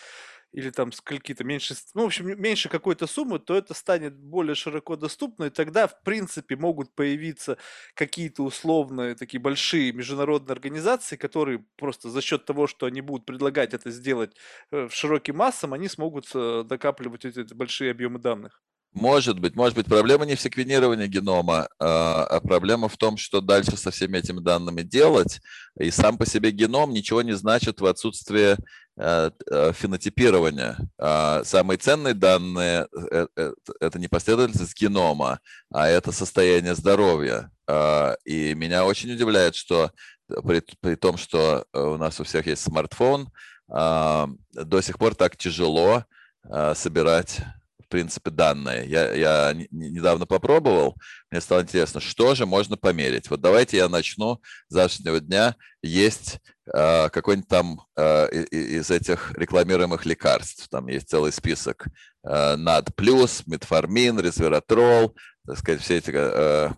или там скольки-то меньше, ну, в общем, меньше какой-то суммы, то это станет более широко доступно, и тогда, в принципе, могут появиться какие-то условные такие большие международные организации, которые просто за счет того, что они будут предлагать это сделать э, широким массам, они смогут э, докапливать эти большие объемы данных.
Может быть, может быть, проблема не в секвенировании генома, а, а проблема в том, что дальше со всеми этими данными делать. И сам по себе геном ничего не значит в отсутствии э, э, фенотипирования. А, самые ценные данные э, – это не последовательность генома, а это состояние здоровья. А, и меня очень удивляет, что при, при том, что у нас у всех есть смартфон, до сих пор так тяжело собирать в принципе, данные. Я, я недавно попробовал, мне стало интересно, что же можно померить. Вот давайте я начну с завтрашнего дня есть э, какой-нибудь там э, из этих рекламируемых лекарств. Там есть целый список э, НАД+, метформин, резвератрол, так сказать, все эти э,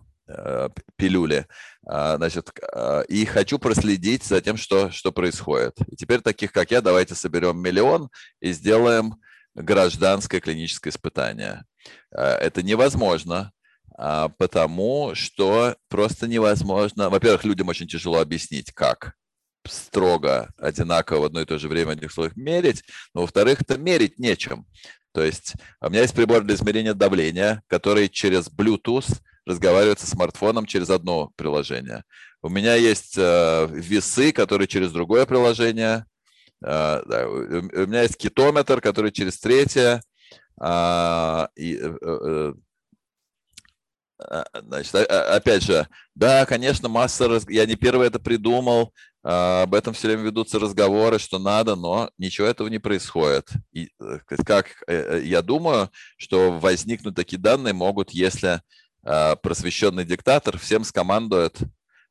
пилюли. Значит, и хочу проследить за тем, что, что происходит. И теперь таких, как я, давайте соберем миллион и сделаем гражданское клиническое испытание. Э, это невозможно, а, потому что просто невозможно. Во-первых, людям очень тяжело объяснить, как строго, одинаково в одно и то же время в одних условиях мерить, но, во-вторых, это мерить нечем. То есть у меня есть прибор для измерения давления, который через Bluetooth разговаривает со смартфоном через одно приложение. У меня есть э, весы, которые через другое приложение да, у меня есть китометр, который через третье. А, и, э, э, э, значит, опять же, да, конечно, масса, я не первый это придумал, а, об этом все время ведутся разговоры, что надо, но ничего этого не происходит. И как я думаю, что возникнут такие данные могут, если просвещенный диктатор всем скомандует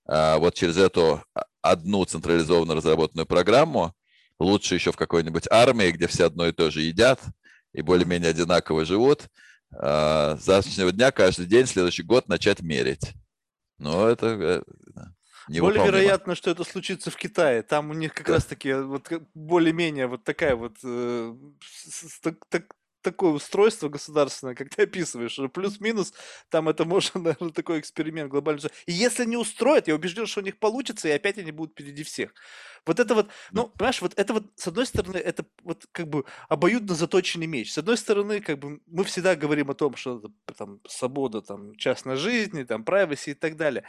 вот через эту одну централизованно разработанную программу, Лучше еще в какой-нибудь армии, где все одно и то же едят и более-менее одинаково живут. А, с завтрашнего дня каждый день, следующий год начать мерить. Но это э,
более вероятно, что это случится в Китае. Там у них как да. раз таки вот более-менее вот такая вот э, так, так, такое устройство государственное, как ты описываешь, плюс-минус, там это можно, наверное, такой эксперимент глобальный. И если не устроят, я убежден, что у них получится, и опять они будут впереди всех. Вот это вот, ну, понимаешь, вот это вот, с одной стороны, это вот как бы обоюдно заточенный меч. С одной стороны, как бы мы всегда говорим о том, что там свобода, там, частной жизни, там, privacy и так далее.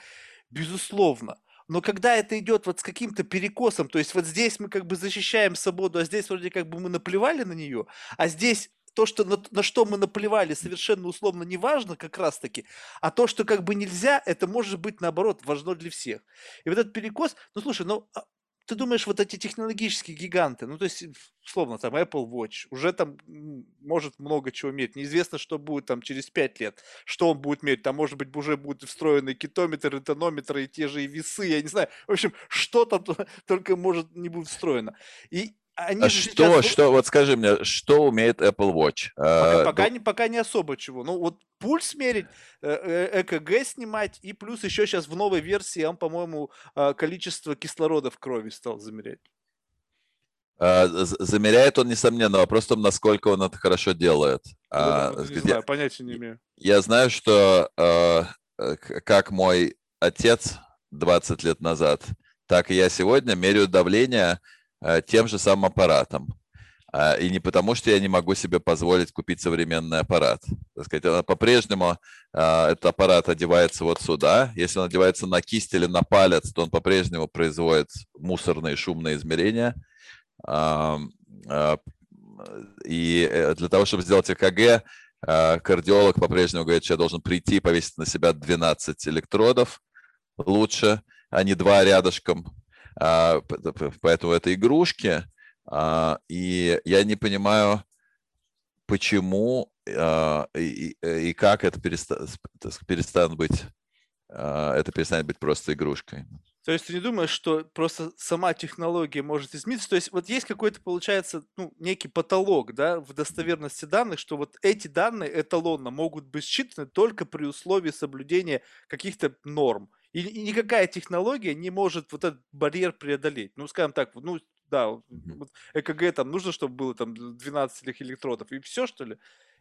Безусловно. Но когда это идет вот с каким-то перекосом, то есть вот здесь мы как бы защищаем свободу, а здесь вроде как бы мы наплевали на нее, а здесь то, что на, на что мы наплевали, совершенно условно не важно как раз-таки, а то, что как бы нельзя, это может быть наоборот важно для всех. И вот этот перекос, ну слушай, ну а ты думаешь, вот эти технологические гиганты, ну то есть, условно, там Apple Watch, уже там может много чего мерить. Неизвестно, что будет там через 5 лет, что он будет мерить. Там, может быть, уже будет встроенный кетометр, и тонометр, и те же и весы, я не знаю. В общем, что там только может не будет встроено. И
они а что, сейчас... что, вот скажи мне, что умеет Apple Watch?
Пока, а, пока, ну... не, пока не особо чего. Ну, вот пульс мерить, э, э, ЭКГ снимать, и плюс еще сейчас в новой версии он, по-моему, а, количество кислорода в крови стал замерять.
А, замеряет он, несомненно, вопрос в том, насколько он это хорошо делает.
Да, не я, знаю, понятия не имею.
Я знаю, что как мой отец 20 лет назад, так и я сегодня меряю давление Э, тем же самым аппаратом. А, и не потому, что я не могу себе позволить купить современный аппарат. Так сказать, по-прежнему а, этот аппарат одевается вот сюда. Если он одевается на кисть или на палец, то он по-прежнему производит мусорные шумные измерения. И э, для того, чтобы сделать ЭКГ, кардиолог по-прежнему говорит, что я должен прийти и повесить на себя 12 электродов лучше, а не два рядышком. А, поэтому это игрушки. А, и я не понимаю, почему а, и, как это перестанет, перестанет быть, это перестанет быть просто игрушкой.
То есть ты не думаешь, что просто сама технология может измениться? То есть вот есть какой-то, получается, ну, некий потолок, да, в достоверности данных, что вот эти данные эталонно могут быть считаны только при условии соблюдения каких-то норм. И, и никакая технология не может вот этот барьер преодолеть. Ну, скажем так, ну, да, вот ЭКГ там нужно, чтобы было там 12 электродов, и все, что ли?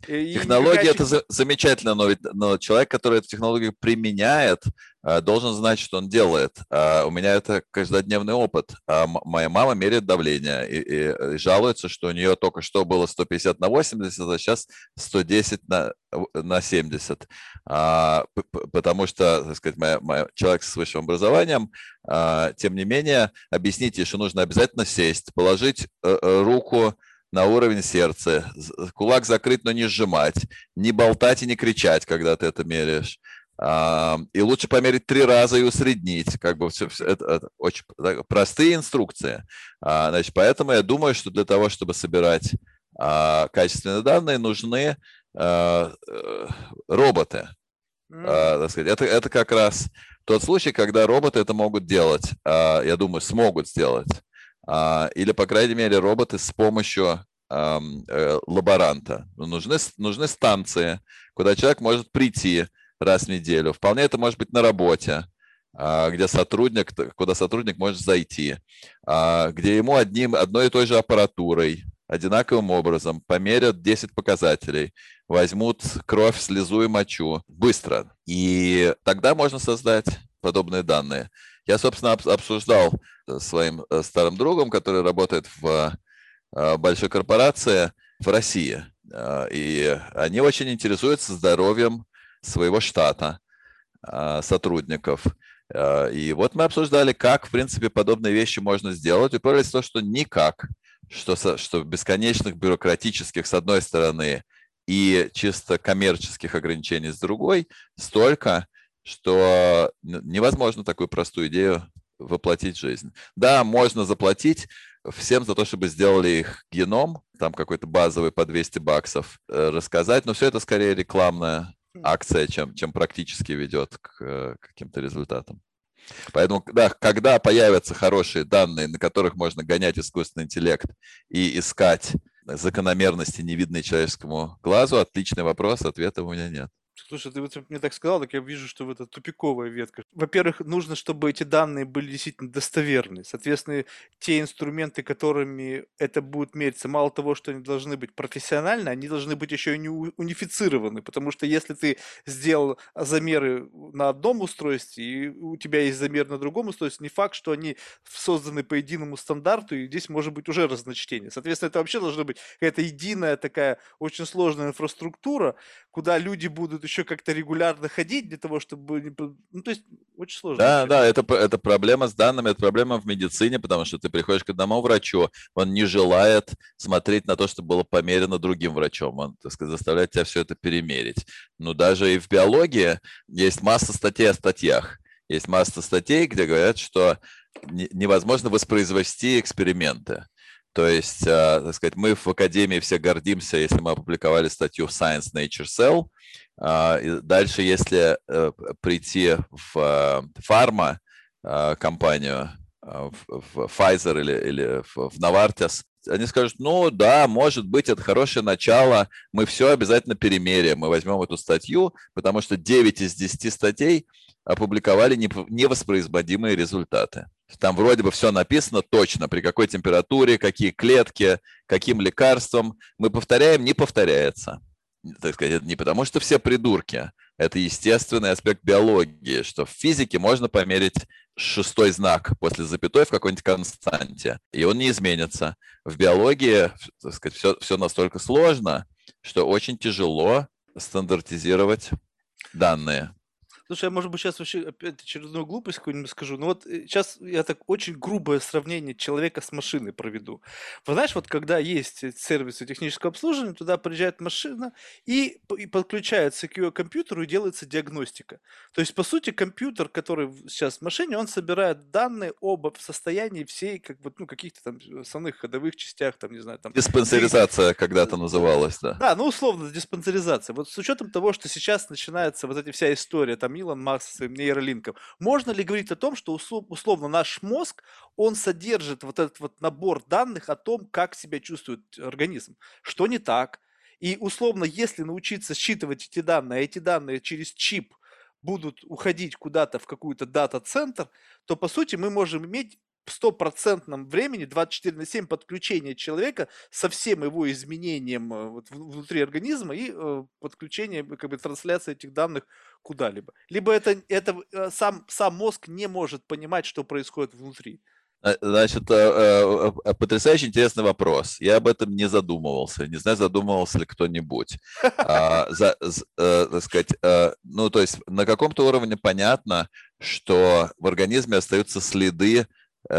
И Технология это за, замечательно, но, ведь, но человек, который эту технологию применяет, э, должен знать, что он делает. А у меня это каждодневный опыт. А моя мама меряет давление и, и, и жалуется, что у нее только что было 150 на 80, а сейчас 110 на, на 70. А, потому что, так сказать, моя, моя, человек с высшим образованием, тем не менее, объясните, что нужно обязательно сесть, положить э, э, руку на уровень сердца, кулак закрыть, но не сжимать, не болтать и не кричать, когда ты это меряешь. И лучше померить три раза и усреднить. Как бы все, все это, это очень простые инструкции. А, значит, поэтому я думаю, что для того, чтобы собирать а качественные данные, нужны а, э, роботы. Так сказать. Это, это как раз тот случай, когда роботы это могут делать, я думаю, смогут сделать. Или, по крайней мере, роботы с помощью э, лаборанта. Нужны, нужны станции, куда человек может прийти раз в неделю. Вполне это может быть на работе. А, где сотрудник, куда сотрудник может зайти, а, где ему одним, одной и той же аппаратурой, одинаковым образом померят 10 показателей, возьмут кровь, слезу и мочу быстро. И тогда можно создать подобные данные. Я, собственно, обсуждал своим э, старым другом, который работает в э, большой корпорации в России. Э, и они очень интересуются здоровьем своего штата сотрудников. Э, и вот мы обсуждали, как, в принципе, подобные вещи можно сделать. Уперлись в то, что никак, что, что бесконечных бюрократических, с одной стороны, и чисто коммерческих ограничений с другой, столько, что невозможно такую простую идею воплотить в жизнь. Да, можно заплатить всем за то, чтобы сделали их геном, там какой-то базовый по 200 баксов, э, рассказать, но все это скорее рекламная акция, чем, чем практически ведет к, э, к каким-то результатам. Поэтому, да, когда появятся хорошие данные, на которых можно гонять искусственный интеллект и искать закономерности, невидные человеческому глазу, отличный вопрос, ответа у меня нет.
Слушай, ты вот мне так сказал, так я вижу, что это тупиковая ветка. Во-первых, нужно, чтобы эти данные были действительно достоверны. Соответственно, те инструменты, которыми это будет мериться, мало того, что они должны быть профессиональны, они должны быть еще и не унифицированы. Потому что если ты сделал замеры на одном устройстве, и у тебя есть замер на другом устройстве, не факт, что они созданы по единому стандарту, и здесь может быть уже разночтение. Соответственно, это вообще должна быть какая-то единая такая очень сложная инфраструктура, куда люди будут еще как-то регулярно ходить для того, чтобы... Ну, то есть очень сложно.
Да, да, это, это проблема с данными, это проблема в медицине, потому что ты приходишь к одному врачу, он не желает смотреть на то, что было померено другим врачом, он, так сказать, заставляет тебя все это перемерить. Но даже и в биологии есть масса статей о статьях. Есть масса статей, где говорят, что невозможно воспроизвести эксперименты. То есть, э, так сказать, мы в Академии все гордимся, если мы опубликовали статью в Science Nature Cell. Э, дальше, если э, прийти в фарма компанию, в Pfizer или, или в Novartis, они скажут, ну да, может быть, это хорошее начало, мы все обязательно перемеряем, мы возьмем эту статью, потому что 9 из 10 статей опубликовали невоспроизводимые результаты. Там вроде бы все написано точно, при какой температуре, какие клетки, каким лекарством. Мы повторяем, не повторяется. Так сказать, это не потому, что все придурки. Это естественный аспект биологии, что в физике можно померить шестой знак после запятой в какой-нибудь константе, и он не изменится. В биологии так сказать, все, все настолько сложно, что очень тяжело стандартизировать данные.
Слушай, я, может быть, сейчас вообще опять очередную глупость какую-нибудь скажу. Но вот сейчас я так очень грубое сравнение человека с машиной проведу. Вы знаешь, вот когда есть сервисы технического обслуживания, туда приезжает машина и, и подключается к ее компьютеру и делается диагностика. То есть, по сути, компьютер, который сейчас в машине, он собирает данные об состоянии всей, как бы, ну, каких-то там основных ходовых частях, там, не знаю, там...
Диспансеризация когда-то называлась, да.
Да, ну, условно, диспансеризация. Вот с учетом того, что сейчас начинается вот эта вся история, там, Илон Маск со своим нейролинком. Можно ли говорить о том, что условно наш мозг, он содержит вот этот вот набор данных о том, как себя чувствует организм, что не так. И условно, если научиться считывать эти данные, а эти данные через чип будут уходить куда-то в какую-то дата-центр, то по сути мы можем иметь стопроцентном времени 24 на 7 подключение человека со всем его изменением э, вот, внутри организма и э, подключение, как бы трансляция этих данных куда-либо. Либо это, это э, сам, сам мозг не может понимать, что происходит внутри.
Э, значит, потрясающе интересный вопрос. Я об этом не задумывался. Не знаю, задумывался ли кто-нибудь. А, так сказать, ну, то есть на каком-то уровне понятно, что в организме остаются следы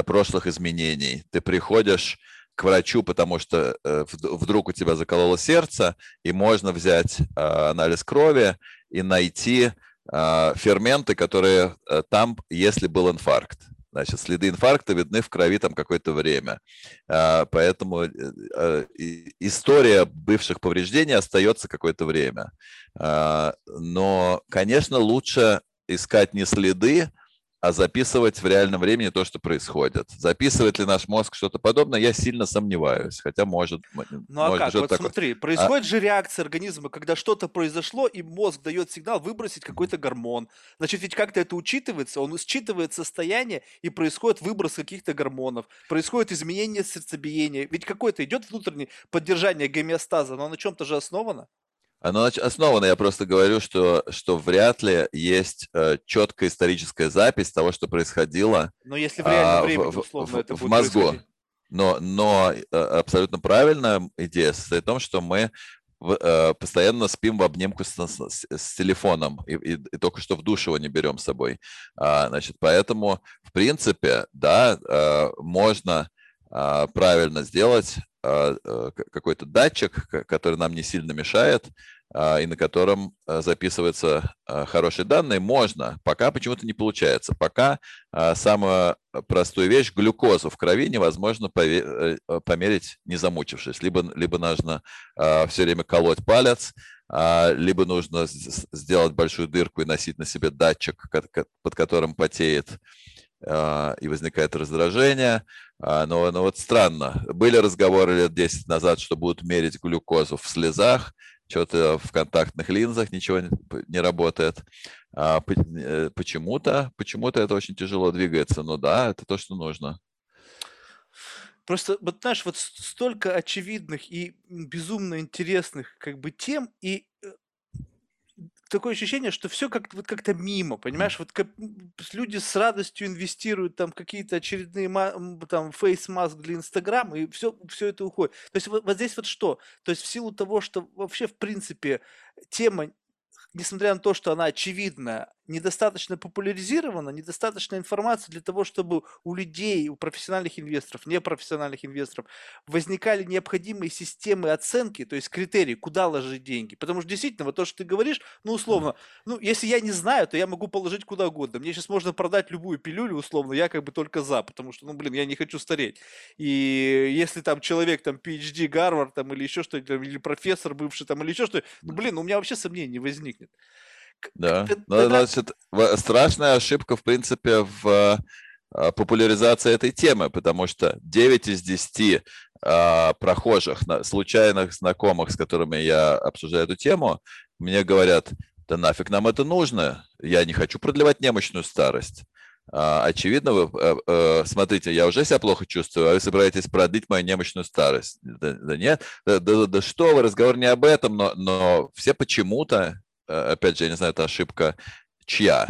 прошлых изменений. Ты приходишь к врачу, потому что э, вдруг у тебя закололо сердце, и можно взять а, анализ крови и найти ферменты, которые э, там, если был инфаркт. Значит, следы инфаркта видны в крови там какое-то время. Поэтому э, э, история бывших повреждений остается какое-то время. Но, конечно, лучше искать не следы, а записывать в реальном времени то, что происходит. Записывает ли наш мозг что-то подобное, я сильно сомневаюсь. Хотя может...
Ну а как? Вот такое... смотри, а происходит а... же реакция организма, когда что-то произошло, и мозг дает сигнал выбросить какой-то гормон. Значит, ведь как-то это учитывается, он считывает состояние, и происходит выброс каких-то гормонов, происходит изменение сердцебиения. Ведь какое-то идет внутреннее поддержание гомеостаза, но на чем-то же основано.
Оно основано, я просто говорю, что, что вряд ли есть э, четкая историческая запись того, что происходило
Но если в реальном а, времени, условно, в, это
в, в мозгу. Но, но э, абсолютно правильная идея состоит в том, что мы в, э, постоянно спим в обнимку с, с, с телефоном и, и, и только что в душ его не берем с собой. А, значит, поэтому, в принципе, да, э, можно э, правильно сделать а, какой-то датчик, который нам не сильно мешает, а, и на котором э, записываются а, хорошие данные, можно. Пока почему-то не получается. Пока самую простую вещь, глюкозу в крови невозможно э, померить, не замучившись. Либо, либо нужно все время колоть палец, либо нужно сделать большую дырку и носить на себе датчик, под которым потеет и возникает раздражение. А, но, но вот странно. Были разговоры лет 10 назад, что будут мерить глюкозу в слезах, что-то в контактных линзах ничего не, не работает. А, э, почему-то, почему-то это очень тяжело двигается. Но да, это то, что нужно.
Просто, вот знаешь, вот столько очевидных и безумно интересных как бы тем, и такое ощущение, что все как вот как-то мимо, понимаешь? Вот как люди с радостью инвестируют там какие-то очередные там фейс-маск для Инстаграма, и все, все это уходит. То есть вот, вот здесь вот что? То есть в силу того, что вообще в принципе тема несмотря на то, что она очевидна, недостаточно популяризирована, недостаточно информации для того, чтобы у людей, у профессиональных инвесторов, непрофессиональных инвесторов возникали необходимые системы оценки, то есть критерии, куда ложить деньги. Потому что действительно, вот то, что ты говоришь, ну, условно, ну, если я не знаю, то я могу положить куда угодно. Мне сейчас можно продать любую пилюлю, условно, я как бы только за, потому что, ну, блин, я не хочу стареть. И если там человек, там, PhD, Гарвард, там, или еще что-то, или профессор бывший, там, или еще что-то, ну, блин, у меня вообще сомнений не возникнет.
Да, ну, значит, страшная ошибка, в принципе, в а, популяризации этой темы, потому что 9 из 10 а, прохожих, случайных знакомых, с которыми я обсуждаю эту тему, мне говорят, да нафиг нам это нужно, я не хочу продлевать немощную старость. А, очевидно, вы, э, э, смотрите, я уже себя плохо чувствую, а вы собираетесь продлить мою немощную старость. Да, да нет, да, да, да что вы, разговор не об этом, но, но все почему-то опять же, я не знаю, это ошибка чья,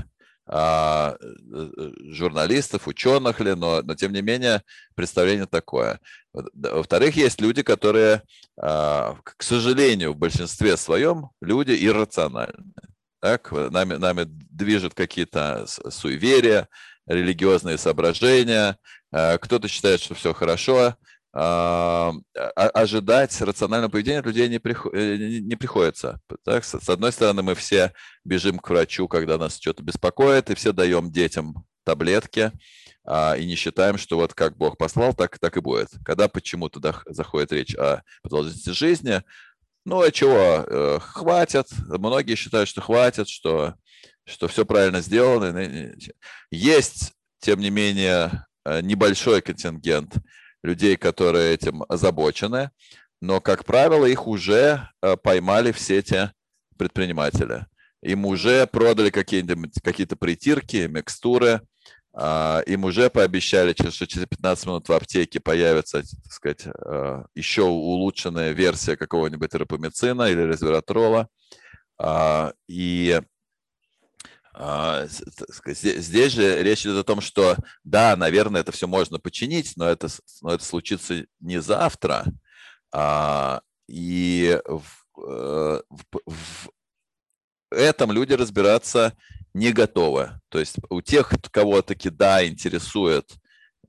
а, э, журналистов, ученых ли, но, но тем не менее представление такое. Во-вторых, есть люди, которые, а, к сожалению, в большинстве своем люди иррациональны. Так, нами, нами движут какие-то суеверия, религиозные соображения. Э, кто-то считает, что все хорошо, а, ожидать рационального поведения от людей не, приход, э, не приходится. Так? С одной стороны, мы все бежим к врачу, когда нас что-то беспокоит, и все даем детям таблетки, а, и не считаем, что вот как Бог послал, так, так и будет. Когда почему-то заходит речь о продолжительности жизни, ну, а чего, э, хватит. Многие считают, что хватит, что, что все правильно сделано. Есть, тем не менее, э, небольшой контингент людей, которые этим озабочены, но, как правило, их уже э, поймали все эти предприниматели. Им уже продали какие-то какие притирки, микстуры, а, им уже пообещали, что через 15 минут в аптеке появится, так сказать, э, еще улучшенная версия какого-нибудь рапамицина или резвератрола. А, и здесь же речь идет о том, что да, наверное, это все можно починить, но это, но это случится не завтра. А, и э, в, в этом люди разбираться не готовы. То есть у тех, кого таки да, интересует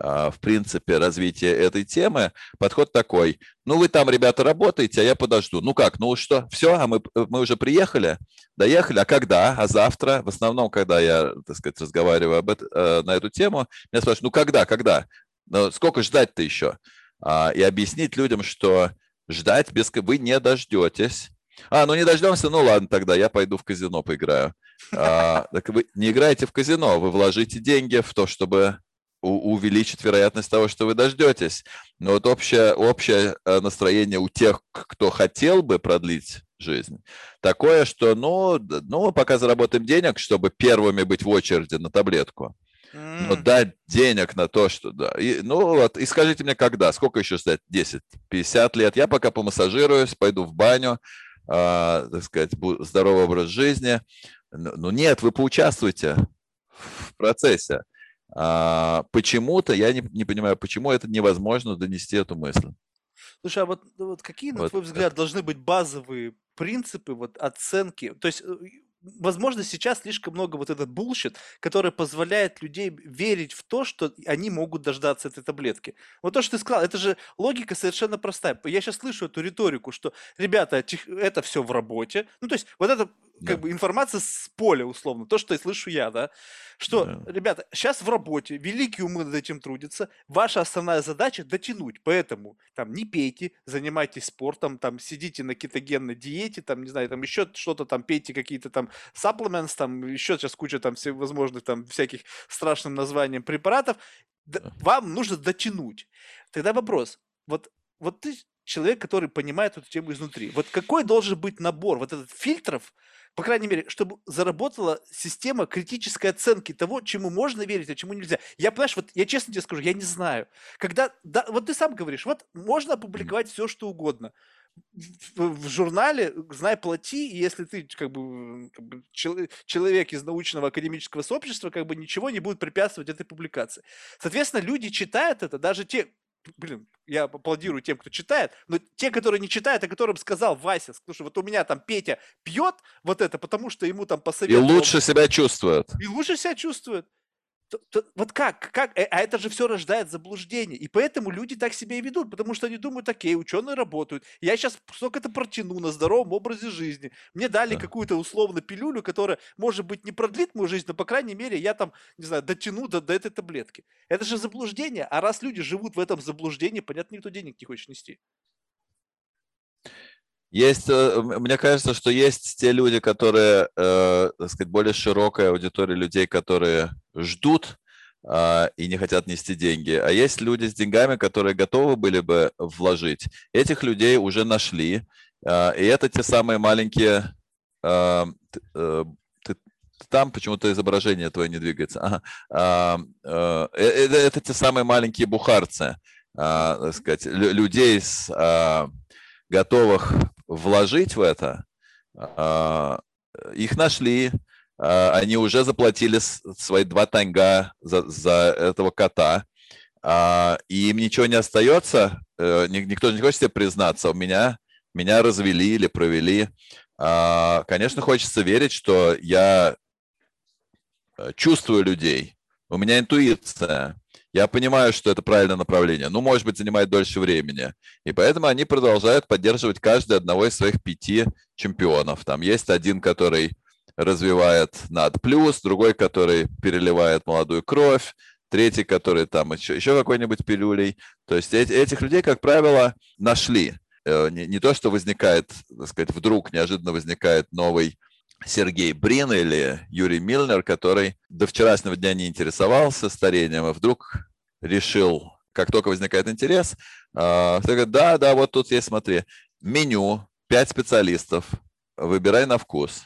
в принципе, развития этой темы, подход такой. Ну, вы там, ребята, работаете, а я подожду. Ну как, ну что, все, а мы, мы уже приехали, доехали, а когда, а завтра? В основном, когда я, так сказать, разговариваю об это, э, на эту тему, меня спрашивают, ну когда, когда? Ну, сколько ждать-то еще? А, и объяснить людям, что ждать без вы не дождетесь. А, ну не дождемся, ну ладно, тогда я пойду в казино поиграю. А, так вы не играете в казино, вы вложите деньги в то, чтобы увеличить вероятность того, что вы дождетесь. Но вот общее, общее э, настроение у тех, кто хотел бы продлить жизнь, такое, что ну, ну, пока заработаем денег, чтобы первыми быть в очереди на таблетку. Но дать денег на то, что да. И, ну вот, и скажите мне, когда? Сколько еще ждать? 10, 50 лет? Я пока помассажируюсь, пойду в баню, э, так сказать, здоровый образ жизни. Ну нет, вы поучаствуйте в процессе. А, почему-то, я не, не понимаю, почему это невозможно донести эту мысль.
Слушай, а вот, ну вот какие, на вот твой взгляд, это... должны быть базовые принципы вот оценки? То есть, э, возможно, сейчас слишком много вот этот bullshit, который позволяет людей верить в то, что они могут дождаться этой таблетки. Вот то, что ты сказал, это же логика совершенно простая. Я сейчас слышу эту риторику, что, ребята, это все в работе. Ну, то есть, вот это как да. бы информация с поля, условно, то, что я слышу я, да, что, да. ребята, сейчас в работе, великие умы над этим трудятся, ваша основная задача дотянуть, поэтому там не пейте, занимайтесь спортом, там сидите на кетогенной диете, там, не знаю, там еще что-то там, пейте какие-то там supplements, там еще сейчас куча там всевозможных там всяких страшным названием препаратов, да. вам нужно дотянуть. Тогда вопрос, вот, вот ты человек, который понимает эту тему изнутри. Вот какой должен быть набор вот этот фильтров, по крайней мере, чтобы заработала система критической оценки того, чему можно верить, а чему нельзя. Я, понимаешь, вот я честно тебе скажу, я не знаю. Когда, да, вот ты сам говоришь, вот можно опубликовать все, что угодно. В, в журнале «Знай, плати», и если ты как бы, как бы человек из научного академического сообщества, как бы ничего не будет препятствовать этой публикации. Соответственно, люди читают это, даже те, блин, я аплодирую тем, кто читает, но те, которые не читают, о которым сказал Вася, слушай, вот у меня там Петя пьет вот это, потому что ему там посоветовал.
И лучше себя чувствует.
И лучше себя чувствует то, то, вот как, как, э, а это же все рождает заблуждение, и поэтому люди так себя и ведут, потому что они думают, окей, ученые работают, я сейчас столько-то протяну на здоровом образе жизни, мне дали да. какую-то условно пилюлю, которая, может быть, не продлит мою жизнь, но, по крайней мере, я там, не знаю, дотяну до, до этой таблетки. Это же заблуждение, а раз люди живут в этом заблуждении, понятно, никто денег не хочет нести.
Есть, э, мне кажется, что есть те люди, которые, э, так сказать, более широкая аудитория людей, которые ждут э, и не хотят нести деньги. А есть люди с деньгами, которые готовы были бы вложить. Этих людей уже нашли. Э, и это те самые маленькие... Э, э, там почему-то изображение твое не двигается. А, это, те самые маленькие бухарцы, а, так сказать, людей с а, готовых вложить в это, а, их нашли, а, они уже заплатили свои два танга за, за этого кота, а, и им ничего не остается, э, никто не хочет себе признаться, у меня, меня развели или провели. Конечно, хочется верить, что я э, чувствую людей, у меня интуиция, я понимаю, что это правильное направление. Ну, может быть, занимает дольше времени. И поэтому они продолжают поддерживать каждый одного из своих пяти чемпионов. Там есть один, который развивает над плюс, другой, который переливает молодую кровь, третий, который там еще, еще какой-нибудь пилюлей. То есть эти, этих людей, как правило, нашли. Э, не, не то, что возникает, так сказать, вдруг неожиданно возникает новый Сергей Брин или Юрий Милнер, который до вчерашнего дня не интересовался старением, а вдруг решил, как только возникает интерес, э, говорит, да, да, вот тут есть, смотри, меню, пять специалистов, выбирай на вкус.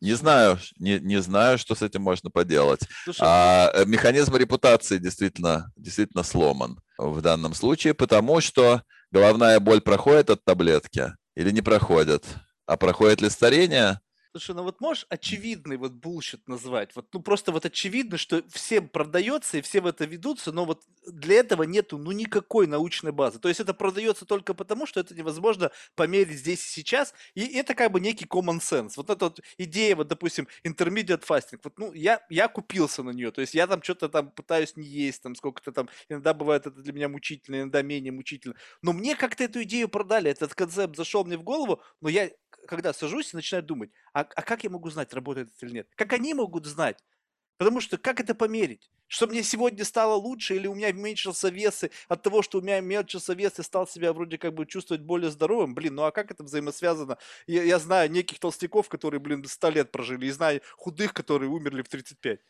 Не знаю, не, не знаю, что с этим можно поделать. Слушай, а, э, механизм репутации действительно, действительно сломан в данном случае, потому что головная боль проходит от таблетки или не проходит. А проходит ли старение?
Слушай, ну вот можешь очевидный вот bullshit назвать? Вот, ну просто вот очевидно, что всем продается и все в это ведутся, но вот для этого нету ну никакой научной базы. То есть это продается только потому, что это невозможно померить здесь и сейчас, и это как бы некий common sense. Вот эта вот идея, вот допустим, intermediate fasting, вот ну я, я купился на нее, то есть я там что-то там пытаюсь не есть, там сколько-то там, иногда бывает это для меня мучительно, иногда менее мучительно, но мне как-то эту идею продали, этот концепт зашел мне в голову, но я когда сажусь и начинаю думать, а, а как я могу знать, работает это или нет? Как они могут знать? Потому что как это померить? Что мне сегодня стало лучше или у меня уменьшился вес, и от того, что у меня уменьшился вес, и стал себя вроде как бы чувствовать более здоровым? Блин, ну а как это взаимосвязано? Я, я знаю неких толстяков, которые, блин, 100 лет прожили, и знаю худых, которые умерли в 35.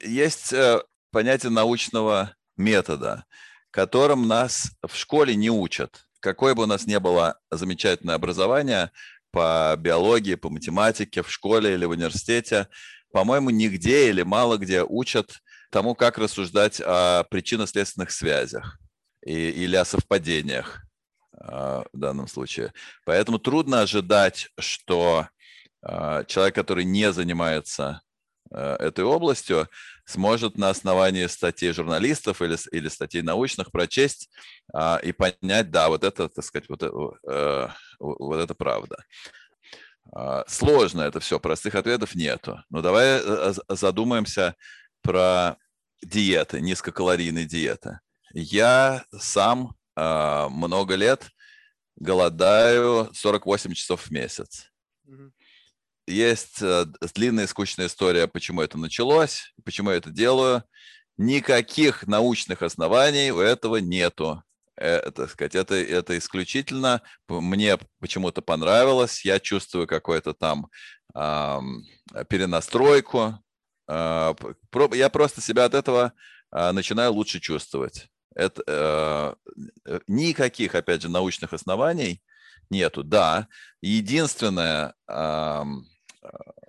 Есть э, понятие научного метода, которым нас в школе не учат. Какое бы у нас ни было замечательное образование по биологии, по математике в школе или в университете, по-моему, нигде или мало где учат тому, как рассуждать о причинно-следственных связях и, или о совпадениях э, в данном случае. Поэтому трудно ожидать, что э, человек, который не занимается этой областью, сможет на основании статей журналистов или, или статей научных прочесть а, и понять, да, вот это, так сказать, вот, э, вот это правда. А, сложно это все, простых ответов нету. Но давай э, задумаемся про диеты, низкокалорийные диеты. Я сам а, много лет голодаю 48 часов в месяц. Есть э, длинная скучная история, почему это началось, почему я это делаю. Никаких научных оснований у этого нету. Это, сказать, это, это исключительно мне почему-то понравилось. Я чувствую какую-то там э, перенастройку. Э, я просто себя от этого э, начинаю лучше чувствовать. Это, э, никаких, опять же, научных оснований нету. Да, единственное, э,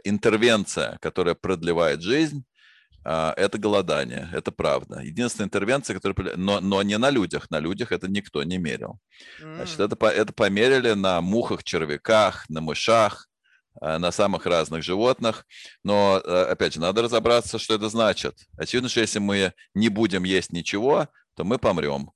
интервенция, которая продлевает жизнь, а, это голодание, это правда. Единственная интервенция, которая... Но, но не на людях, на людях это никто не мерил. Значит, это, это померили на мухах, червяках, на мышах, а, на самых разных животных. Но, а, опять же, надо разобраться, что это значит. Очевидно, что если мы не будем есть ничего, то мы помрем.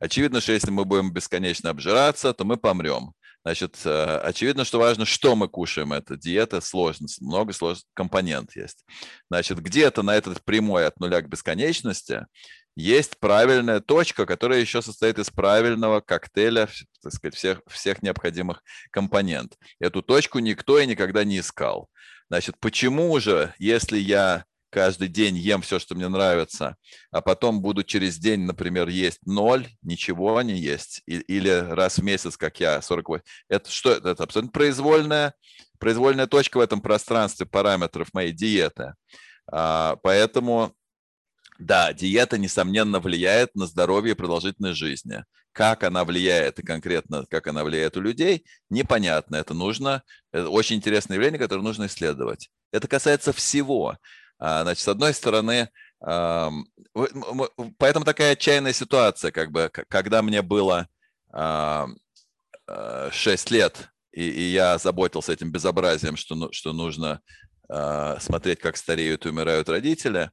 Очевидно, что если мы будем бесконечно обжираться, то мы помрем. Значит, э, очевидно, что важно, что мы кушаем. Это диета сложность, много сложных компонент есть. Значит, где-то на этот прямой от нуля к бесконечности есть правильная точка, которая еще состоит из правильного коктейля, так сказать, всех, всех необходимых компонент. Эту точку никто и никогда не искал. Значит, почему же, если я каждый день ем все, что мне нравится, а потом буду через день, например, есть ноль, ничего не есть, или раз в месяц, как я, 48. Это что? Это абсолютно произвольная, произвольная точка в этом пространстве параметров моей диеты. А, поэтому, да, диета, несомненно, влияет на здоровье и продолжительность жизни. Как она влияет и конкретно как она влияет у людей, непонятно. Это нужно, это очень интересное явление, которое нужно исследовать. Это касается всего. А, значит, с одной стороны, поэтому такая отчаянная ситуация, как бы, когда мне было 6 а, лет, и, и я заботился этим безобразием, что, ну, что нужно а, смотреть, как стареют и умирают родители,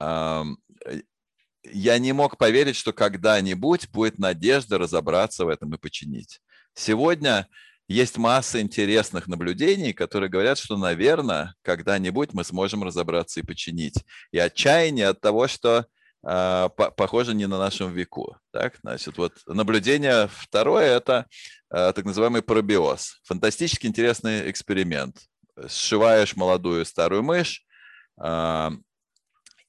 я не мог поверить, что когда-нибудь будет надежда разобраться в этом и починить. Сегодня есть масса интересных наблюдений, которые говорят, что, наверное, когда-нибудь мы сможем разобраться и починить. И отчаяние от того, что э, по похоже не на нашем веку. Так? Значит, вот наблюдение второе – это э, так называемый пробиоз. Фантастически интересный эксперимент. Сшиваешь молодую старую мышь, э,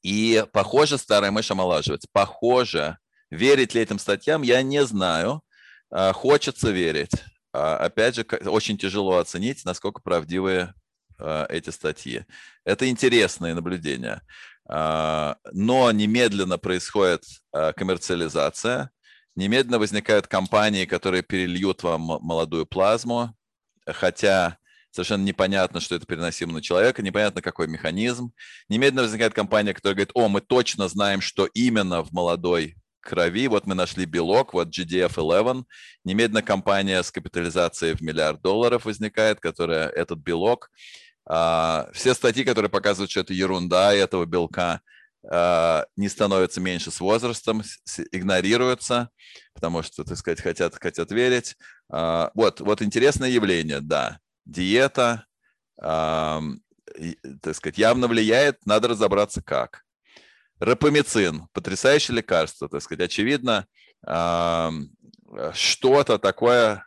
и, похоже, старая мышь омолаживается. Похоже. Верить ли этим статьям, я не знаю. Хочется верить. А, опять же, очень тяжело оценить, насколько правдивые а, эти статьи. Это интересные наблюдения. А, но немедленно происходит коммерциализация, немедленно возникают компании, которые перельют вам молодую плазму, хотя совершенно непонятно, что это переносимо на человека, непонятно, какой механизм. Немедленно возникает компания, которая говорит, о, мы точно знаем, что именно в молодой крови. Вот мы нашли белок, вот GDF-11. Немедленно компания с капитализацией в миллиард долларов возникает, которая этот белок. А, все статьи, которые показывают, что это ерунда этого белка, а, не становятся меньше с возрастом, игнорируются, потому что, так сказать, хотят, хотят верить. А, вот, вот интересное явление, да. Диета, так сказать, явно влияет, надо разобраться как. Рапамицин, потрясающее лекарство, так сказать, очевидно, что-то такое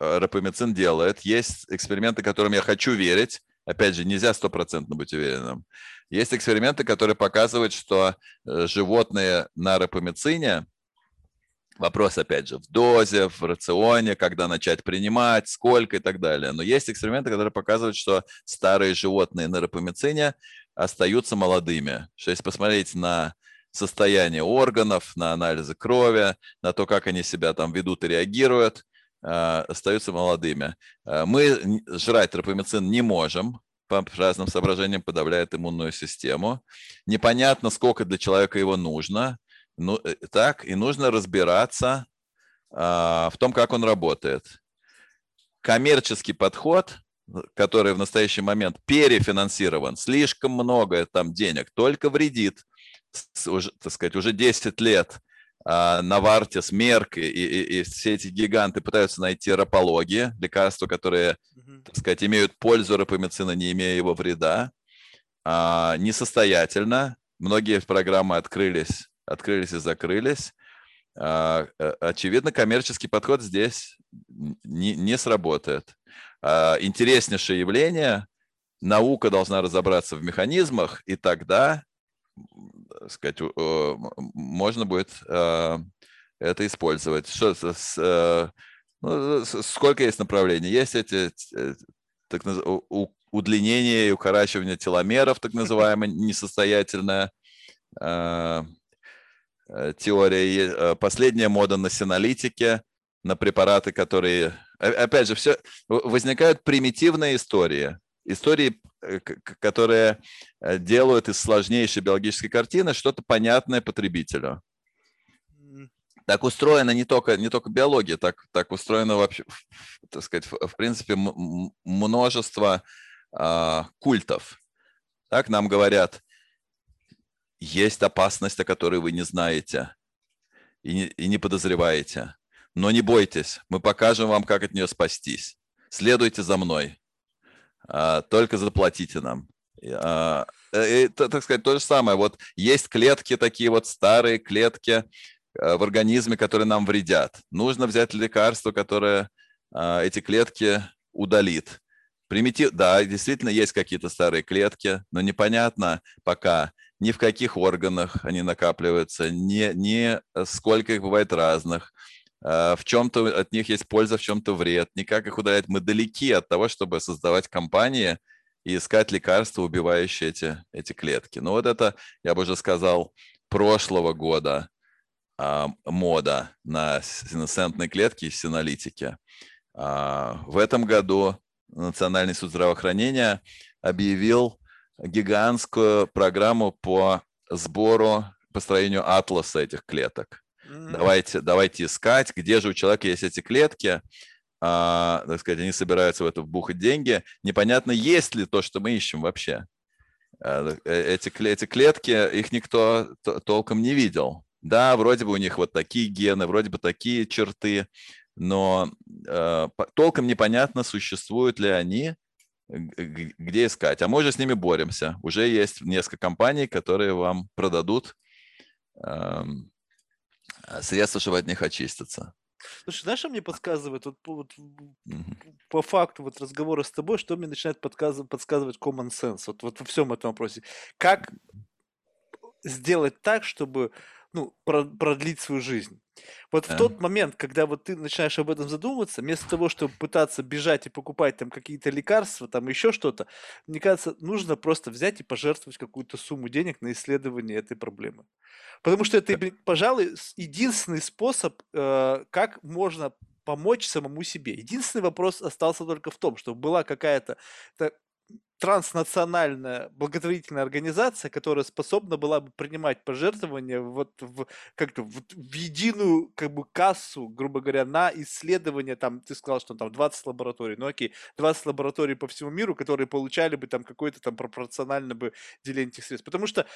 э, рапамицин делает. Есть эксперименты, которым я хочу верить. Опять же, нельзя стопроцентно быть уверенным. Есть эксперименты, которые показывают, что э, животные на рапамицине, вопрос, опять же, в дозе, в рационе, когда начать принимать, сколько и так далее. Но есть эксперименты, которые показывают, что старые животные на рапамицине остаются молодыми. Что если посмотреть на состояние органов, на анализы крови, на то, как они себя там ведут и реагируют, а, остаются молодыми. А, мы жрать тропомицин не можем, по разным соображениям подавляет иммунную систему. Непонятно, сколько для человека его нужно. Ну, э, так, и нужно разбираться а, в том, как он работает. Коммерческий подход который в настоящий момент перефинансирован, слишком много там денег, только вредит, уже, так сказать, уже 10 лет Навартис, Мерк и, и, и все эти гиганты пытаются найти рапологии, лекарства, которые, так сказать, имеют пользу рапамицина, не имея его вреда, а, несостоятельно. Многие программы открылись, открылись и закрылись. А, э, очевидно, коммерческий подход здесь не, не сработает. А, интереснейшее явление. Наука должна разобраться в механизмах, и тогда сказать, можно будет это использовать. Что, с, э, ну, сколько есть направлений? Есть эти э, так, удлинение и укорачивание теломеров, так называемая несостоятельная э, теория. Последняя мода на синолитике, на препараты, которые опять же, все возникают примитивные истории, истории, э, которые э, делают из сложнейшей биологической картины что-то понятное потребителю. Так устроена не только, не только биология, так, так устроено вообще, так сказать, в, принципе, множество э, культов. Так нам говорят, есть опасность, о которой вы не знаете и не, и не подозреваете. Но не бойтесь, мы покажем вам, как от нее спастись. Следуйте за мной. А, только заплатите нам. А, э, и, так сказать, то же самое. Вот есть клетки такие вот старые клетки э, в организме, которые нам вредят. Нужно взять лекарство, которое а, эти клетки удалит. Примитив, да, действительно есть какие-то старые клетки, но непонятно пока ни в каких органах они накапливаются, ни, ни сколько их бывает разных. А, в чем-то от них есть польза, в чем-то вред. Никак их удалять. Мы далеки от того, чтобы создавать компании и искать лекарства, убивающие эти, эти клетки. Но вот это, я бы уже сказал, прошлого года а, мода на синесцентные клетки и синолитики. А, в этом году Национальный суд здравоохранения объявил гигантскую программу по сбору, построению атласа этих клеток. Давайте, давайте искать, где же у человека есть эти клетки, а, так сказать, они собираются в это вбухать деньги. Непонятно, есть ли то, что мы ищем вообще. А, э, эти, эти клетки, их никто толком не видел. Да, вроде бы у них вот такие гены, вроде бы такие черты, но э, толком непонятно, существуют ли они, где искать. А мы уже с ними боремся. Уже есть несколько компаний, которые вам продадут э, а, средства, чтобы от них очиститься.
Слушай, знаешь, что мне подсказывает вот, вот, mm-hmm. по факту вот разговора с тобой, что мне начинает подсказывать, подсказывать common sense вот, вот во всем этом вопросе. Как сделать так, чтобы ну, продлить свою жизнь. Вот в тот момент, когда вот ты начинаешь об этом задумываться, вместо того, чтобы пытаться бежать и покупать там какие-то лекарства, там еще что-то, мне кажется, нужно просто взять и пожертвовать какую-то сумму денег на исследование этой проблемы. Потому что это, пожалуй, единственный способ, э, как можно помочь самому себе. Единственный вопрос остался только в том, чтобы была какая-то транснациональная благотворительная организация, которая способна была бы принимать пожертвования вот в, как-то в единую как бы кассу, грубо говоря, на исследования, там, ты сказал, что там 20 лабораторий, ну окей, 20 лабораторий по всему миру, которые получали бы там какой-то там пропорционально бы деление этих средств. Потому что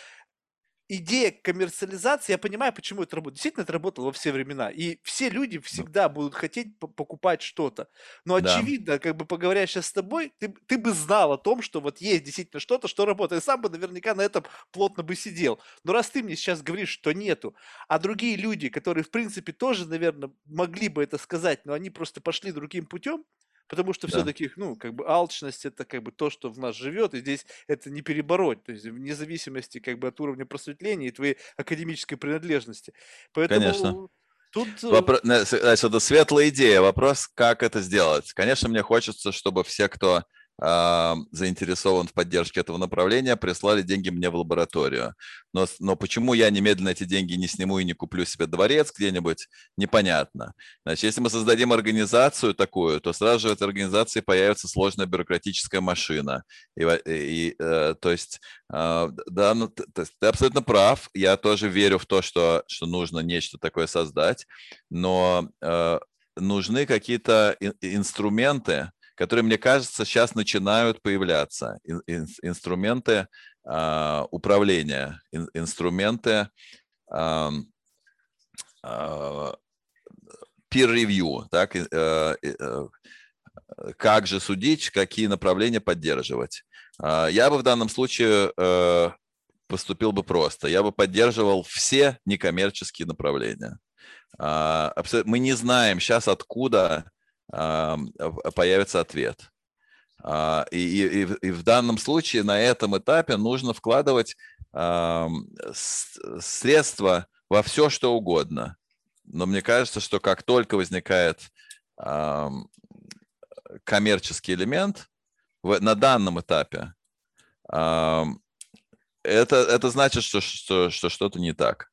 идея коммерциализации, я понимаю, почему это работает. Действительно, это работало во все времена. И все люди всегда будут хотеть покупать что-то. Но
Да.
очевидно, как бы поговоря сейчас с тобой, ты, ты бы знал о том, что вот есть действительно что-то, что работает. И сам бы наверняка на этом плотно бы сидел. Но раз ты мне сейчас говоришь, что нету, а другие люди, которые, в принципе, тоже, наверное, могли бы это сказать, но они просто пошли другим путем, Потому что
Да.
все-таки, ну, как бы алчность это как бы то, что в нас живет, и здесь это не перебороть, то есть вне зависимости как бы от уровня просветления и твоей академической принадлежности. Поэтому
Конечно.
тут э,
Вопро- с- Значит, это светлая идея. Вопрос, как это сделать. Конечно, мне хочется, чтобы все, кто заинтересован в поддержке этого направления, прислали деньги мне в лабораторию. Но, но почему я немедленно эти деньги не сниму и не куплю себе дворец где-нибудь, непонятно. Значит, если мы создадим организацию такую, то сразу же в этой организации появится сложная бюрократическая машина. И, и, э, то есть, а, да, ну, то есть ты абсолютно прав. Я тоже верю в то, что, что нужно нечто такое создать, но э, нужны какие-то ин- инструменты, которые, мне кажется, сейчас начинают появляться. Ин- ин- инструменты а, управления, ин- инструменты ам, а, peer review, так, э, э, как же судить, какие направления поддерживать. А, Я бы в данном случае э, поступил бы просто. Я бы поддерживал все некоммерческие направления. Мы не знаем сейчас, откуда появится ответ. А, И, и- и в- данном случае на этом этапе нужно вкладывать средства во все, что угодно. Но мне кажется, что как только возникает коммерческий элемент на данном этапе, это, это значит, что, что, что что-то не так.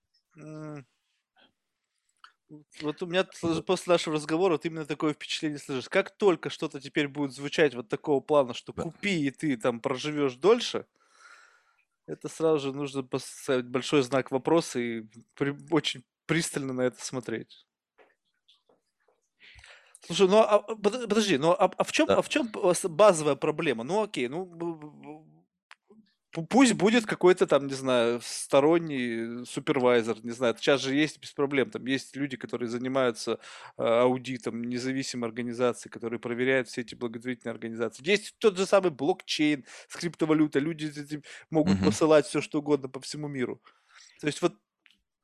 Вот у меня после нашего разговора вот именно такое впечатление сложилось. Как только что-то теперь будет звучать вот такого плана, что
Да.
купи и ты там проживешь дольше, это сразу же нужно поставить большой знак вопроса и при- очень пристально на это смотреть. Слушай, ну а, а, подо- подожди, ну а, а в чем,
Да.
а в чем базовая проблема? Ну окей, ну пусть будет какой-то там, не знаю, сторонний супервайзер, не знаю, сейчас же есть без проблем, там есть люди, которые занимаются э, аудитом, независимые организации, которые проверяют все эти благотворительные организации. Есть тот же самый блокчейн с криптовалютой, люди могут
Мгм.
посылать все что угодно по всему миру. То есть вот,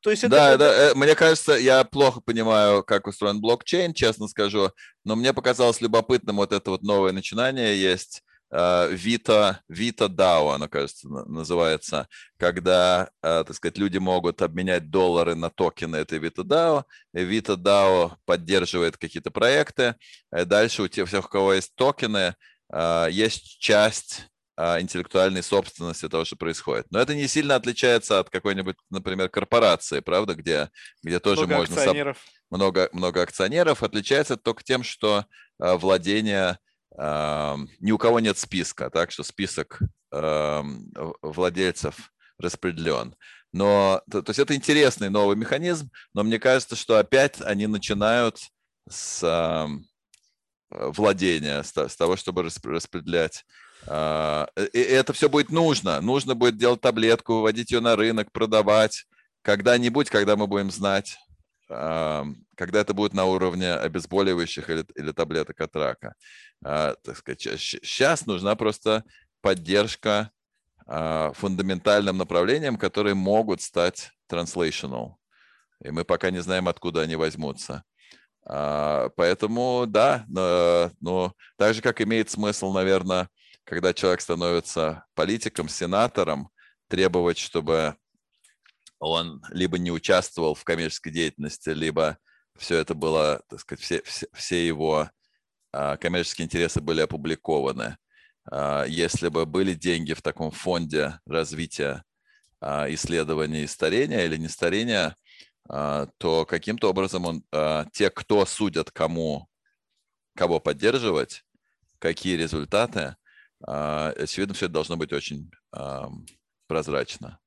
то есть это,
Да,
это-
да, э, мне кажется, я плохо понимаю, как устроен блокчейн, честно скажу, но мне показалось любопытным вот это вот новое начинание есть, Vita, Vita DAO, оно, кажется, на- называется, когда, э, так сказать, люди могут обменять доллары на токены этой Vita DAO, Vita DAO поддерживает какие-то проекты, и дальше у тех, у кого есть токены, э, есть часть интеллектуальной собственности того, что происходит. Но это не сильно отличается от какой-нибудь, например, корпорации, правда, где, где тоже
много
можно соб-
акционеров.
много, много акционеров. Отличается только тем, что владение ни у кого нет списка, так что список в- владельцев распределен. Но, то, то есть это интересный новый механизм, но мне кажется, что опять они начинают с а, владения, с, с того, чтобы расп- распределять. А, И это все будет нужно. Нужно будет делать таблетку, выводить ее на рынок, продавать. Когда-нибудь, когда мы будем знать, когда это будет на уровне обезболивающих или, или таблеток от рака. А, Так сказать, сейчас нужна просто поддержка а, фундаментальным направлениям, которые могут стать translational. И мы пока не знаем, откуда они возьмутся. А, Поэтому, да, но, но так же, как имеет смысл, наверное, когда человек становится политиком, сенатором, требовать, чтобы он либо не участвовал в коммерческой деятельности, либо все это было, так сказать, все, все, все его а, коммерческие интересы были опубликованы. А, Если бы были деньги в таком фонде развития а, исследований старения или не старения, то каким-то образом он, те, кто судят, кому, кого поддерживать, какие результаты, очевидно, все это должно быть очень прозрачно.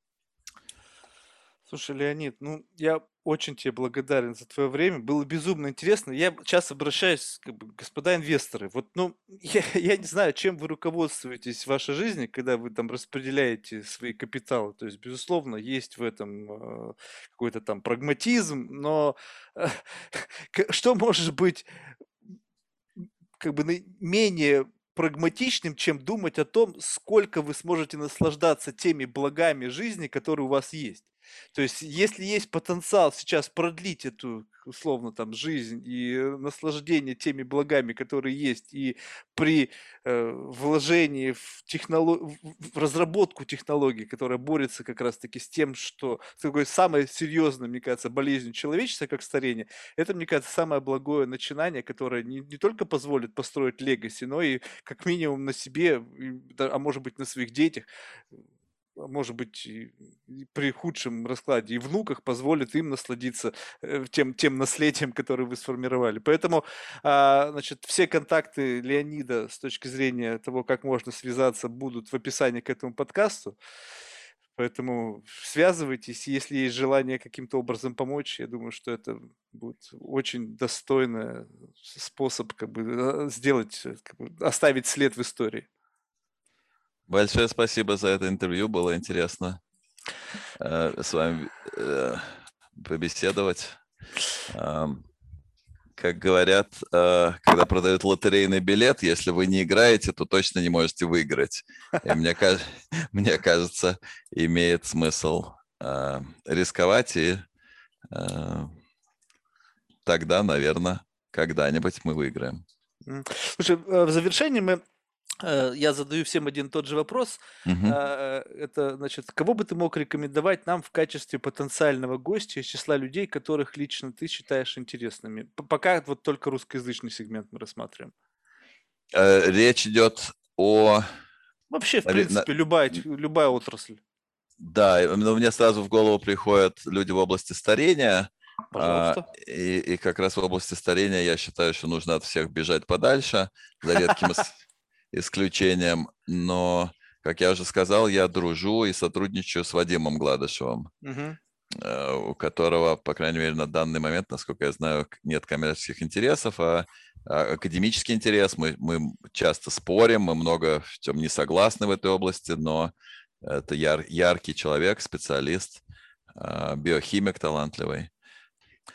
Слушай, Леонид, ну я очень тебе благодарен за твое время. Было безумно интересно. Я часто обращаюсь, как бы, господа инвесторы. Вот, ну, я, я не знаю, чем вы руководствуетесь в вашей жизни, когда вы там распределяете свои капиталы. То есть, безусловно, есть в этом э, какой-то там прагматизм, но э, что может быть как бы менее прагматичным, чем думать о том, сколько вы сможете наслаждаться теми благами жизни, которые у вас есть. То есть, если есть потенциал сейчас продлить эту, условно, там, жизнь и э, наслаждение теми благами, которые есть, и при э, вложении в, технолог... в разработку технологий, которая борется как раз-таки с тем, что с такой самой серьезной, мне кажется, болезнью человечества, как старение, это, мне кажется, самое благое начинание, которое не, не только позволит построить легаси, но и как минимум на себе, а может быть на своих детях может быть, при худшем раскладе и внуках позволит им насладиться э, тем, тем наследием, которое вы сформировали. Поэтому, а, значит, все контакты Леонида с точки зрения того, как можно связаться, будут в описании к этому подкасту. Поэтому связывайтесь, если есть желание каким-то образом помочь, я думаю, что это будет очень достойный способ как бы, э, сделать, э, как бы, оставить след в истории.
Большое спасибо за это интервью. Было интересно э, с вами э, побеседовать. Э, как говорят, э, когда продают лотерейный билет, если вы не играете, то точно не можете выиграть. И мне, мне кажется, имеет смысл э, рисковать, и э, тогда, наверное, когда-нибудь мы выиграем.
Слушай, э, в завершении мы я задаю всем один и тот же вопрос. А, Это, значит, кого бы ты мог рекомендовать нам в качестве потенциального гостя из числа людей, которых лично ты считаешь интересными? Пока вот только русскоязычный сегмент мы рассматриваем.
Э, Речь идет о...
Вообще, в принципе, любая, любая отрасль.
Да, но мне сразу в голову приходят люди в области старения. а. И, и как раз в области старения я считаю, что нужно от всех бежать подальше, за редким исключением. Но, как я уже сказал, я дружу и сотрудничаю с Вадимом Гладышевым, э, у которого, по крайней мере, на данный момент, насколько я знаю, нет коммерческих интересов, а а академический интерес. Мы, мы часто спорим, мы много в чем не согласны в этой области, но это яр, яркий человек, специалист, а, биохимик талантливый.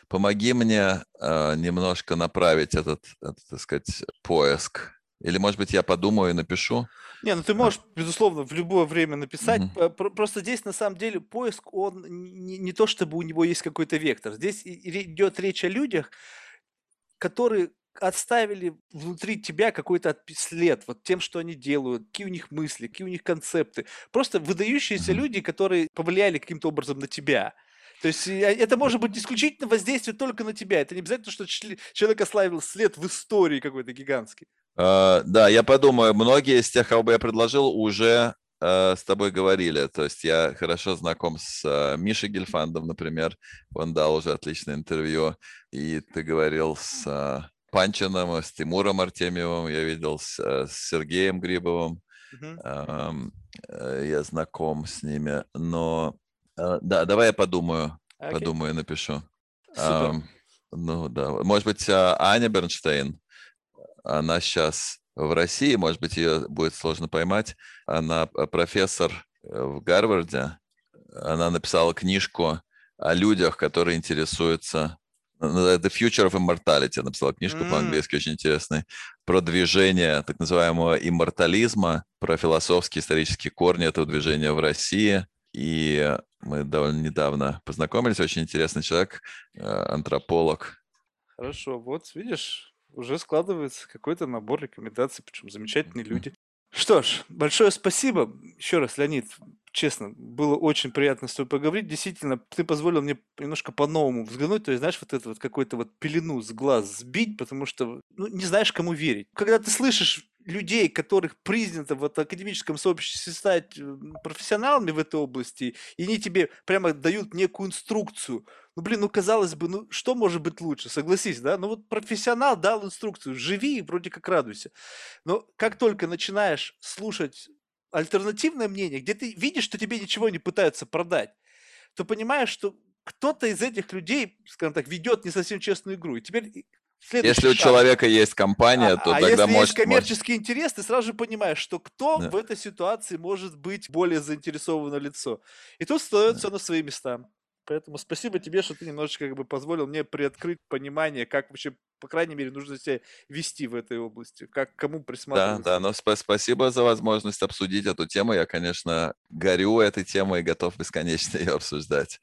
Помоги мне а, немножко направить этот, этот, так сказать, поиск. Или, может быть, я подумаю и напишу.
Не, ну ты можешь, безусловно, в любое время написать. Про- Просто здесь, на самом деле, поиск, он не, не то, чтобы у него есть какой-то вектор. Здесь идет речь о людях, которые оставили внутри тебя какой-то след, вот тем, что они делают, какие у них мысли, какие у них концепты. Просто выдающиеся
Мгм.
люди, которые повлияли каким-то образом на тебя. То есть э, это может быть исключительно воздействие только на тебя. Это не обязательно, что человек оставил след в истории какой-то гигантский.
А, Да, я подумаю, многие из тех, кого бы я предложил, уже э, с тобой говорили. То есть я хорошо знаком с э, Мишей Гельфандом, например. Он дал уже отличное интервью. И ты говорил с э, Панчиным, с Тимуром Артемьевым, я видел с, э, с Сергеем Грибовым. Э, Я знаком с ними. Но э, да, давай я подумаю,
Окей.
подумаю и напишу.
Супер.
Ам, Ну да, может быть, Аня Бернштейн, она сейчас в России, может быть, ее будет сложно поймать. Она э, профессор э, в Гарварде. Она написала книжку о людях, которые интересуются ну, The Future of Immortality. Написала книжку
М.
по-английски, очень интересный, про движение так называемого иммортализма, про философские исторические корни этого движения в России. И мы довольно недавно познакомились. Очень интересный человек, э, антрополог.
Хорошо, вот видишь, уже складывается какой-то набор рекомендаций, причем замечательные люди. Что ж, большое спасибо. Еще раз, Леонид, честно, было очень приятно с тобой поговорить. Действительно, ты позволил мне немножко по-новому взглянуть, то есть, знаешь, вот это вот какой-то вот пелену с глаз сбить, потому что ну, не знаешь, кому верить. Когда ты слышишь людей, которых признято в академическом сообществе стать э, профессионалами в этой области, и они тебе прямо дают некую инструкцию, Ну, блин, ну, казалось бы, ну, что может быть лучше, согласись, да? Ну, вот профессионал дал инструкцию, живи и вроде как радуйся. Но как только начинаешь слушать альтернативное мнение, где ты видишь, что тебе ничего не пытаются продать, то понимаешь, что кто-то из этих людей, скажем так, ведет не совсем честную игру. И теперь следующий
Если у
шаг.
человека есть компания,
А,
то
а
тогда
если
может...
есть коммерческий интерес, ты сразу же понимаешь, что кто
Да.
в этой ситуации может быть более заинтересовано лицо. И тут становится на свои места. Поэтому спасибо тебе, что ты немножечко как бы позволил мне приоткрыть понимание, как вообще, по крайней мере, нужно себя вести в этой области, как кому
Да,
присматриваться.
да, но спа- спасибо за возможность обсудить эту тему. Я, конечно, горю этой темой и готов бесконечно ее обсуждать.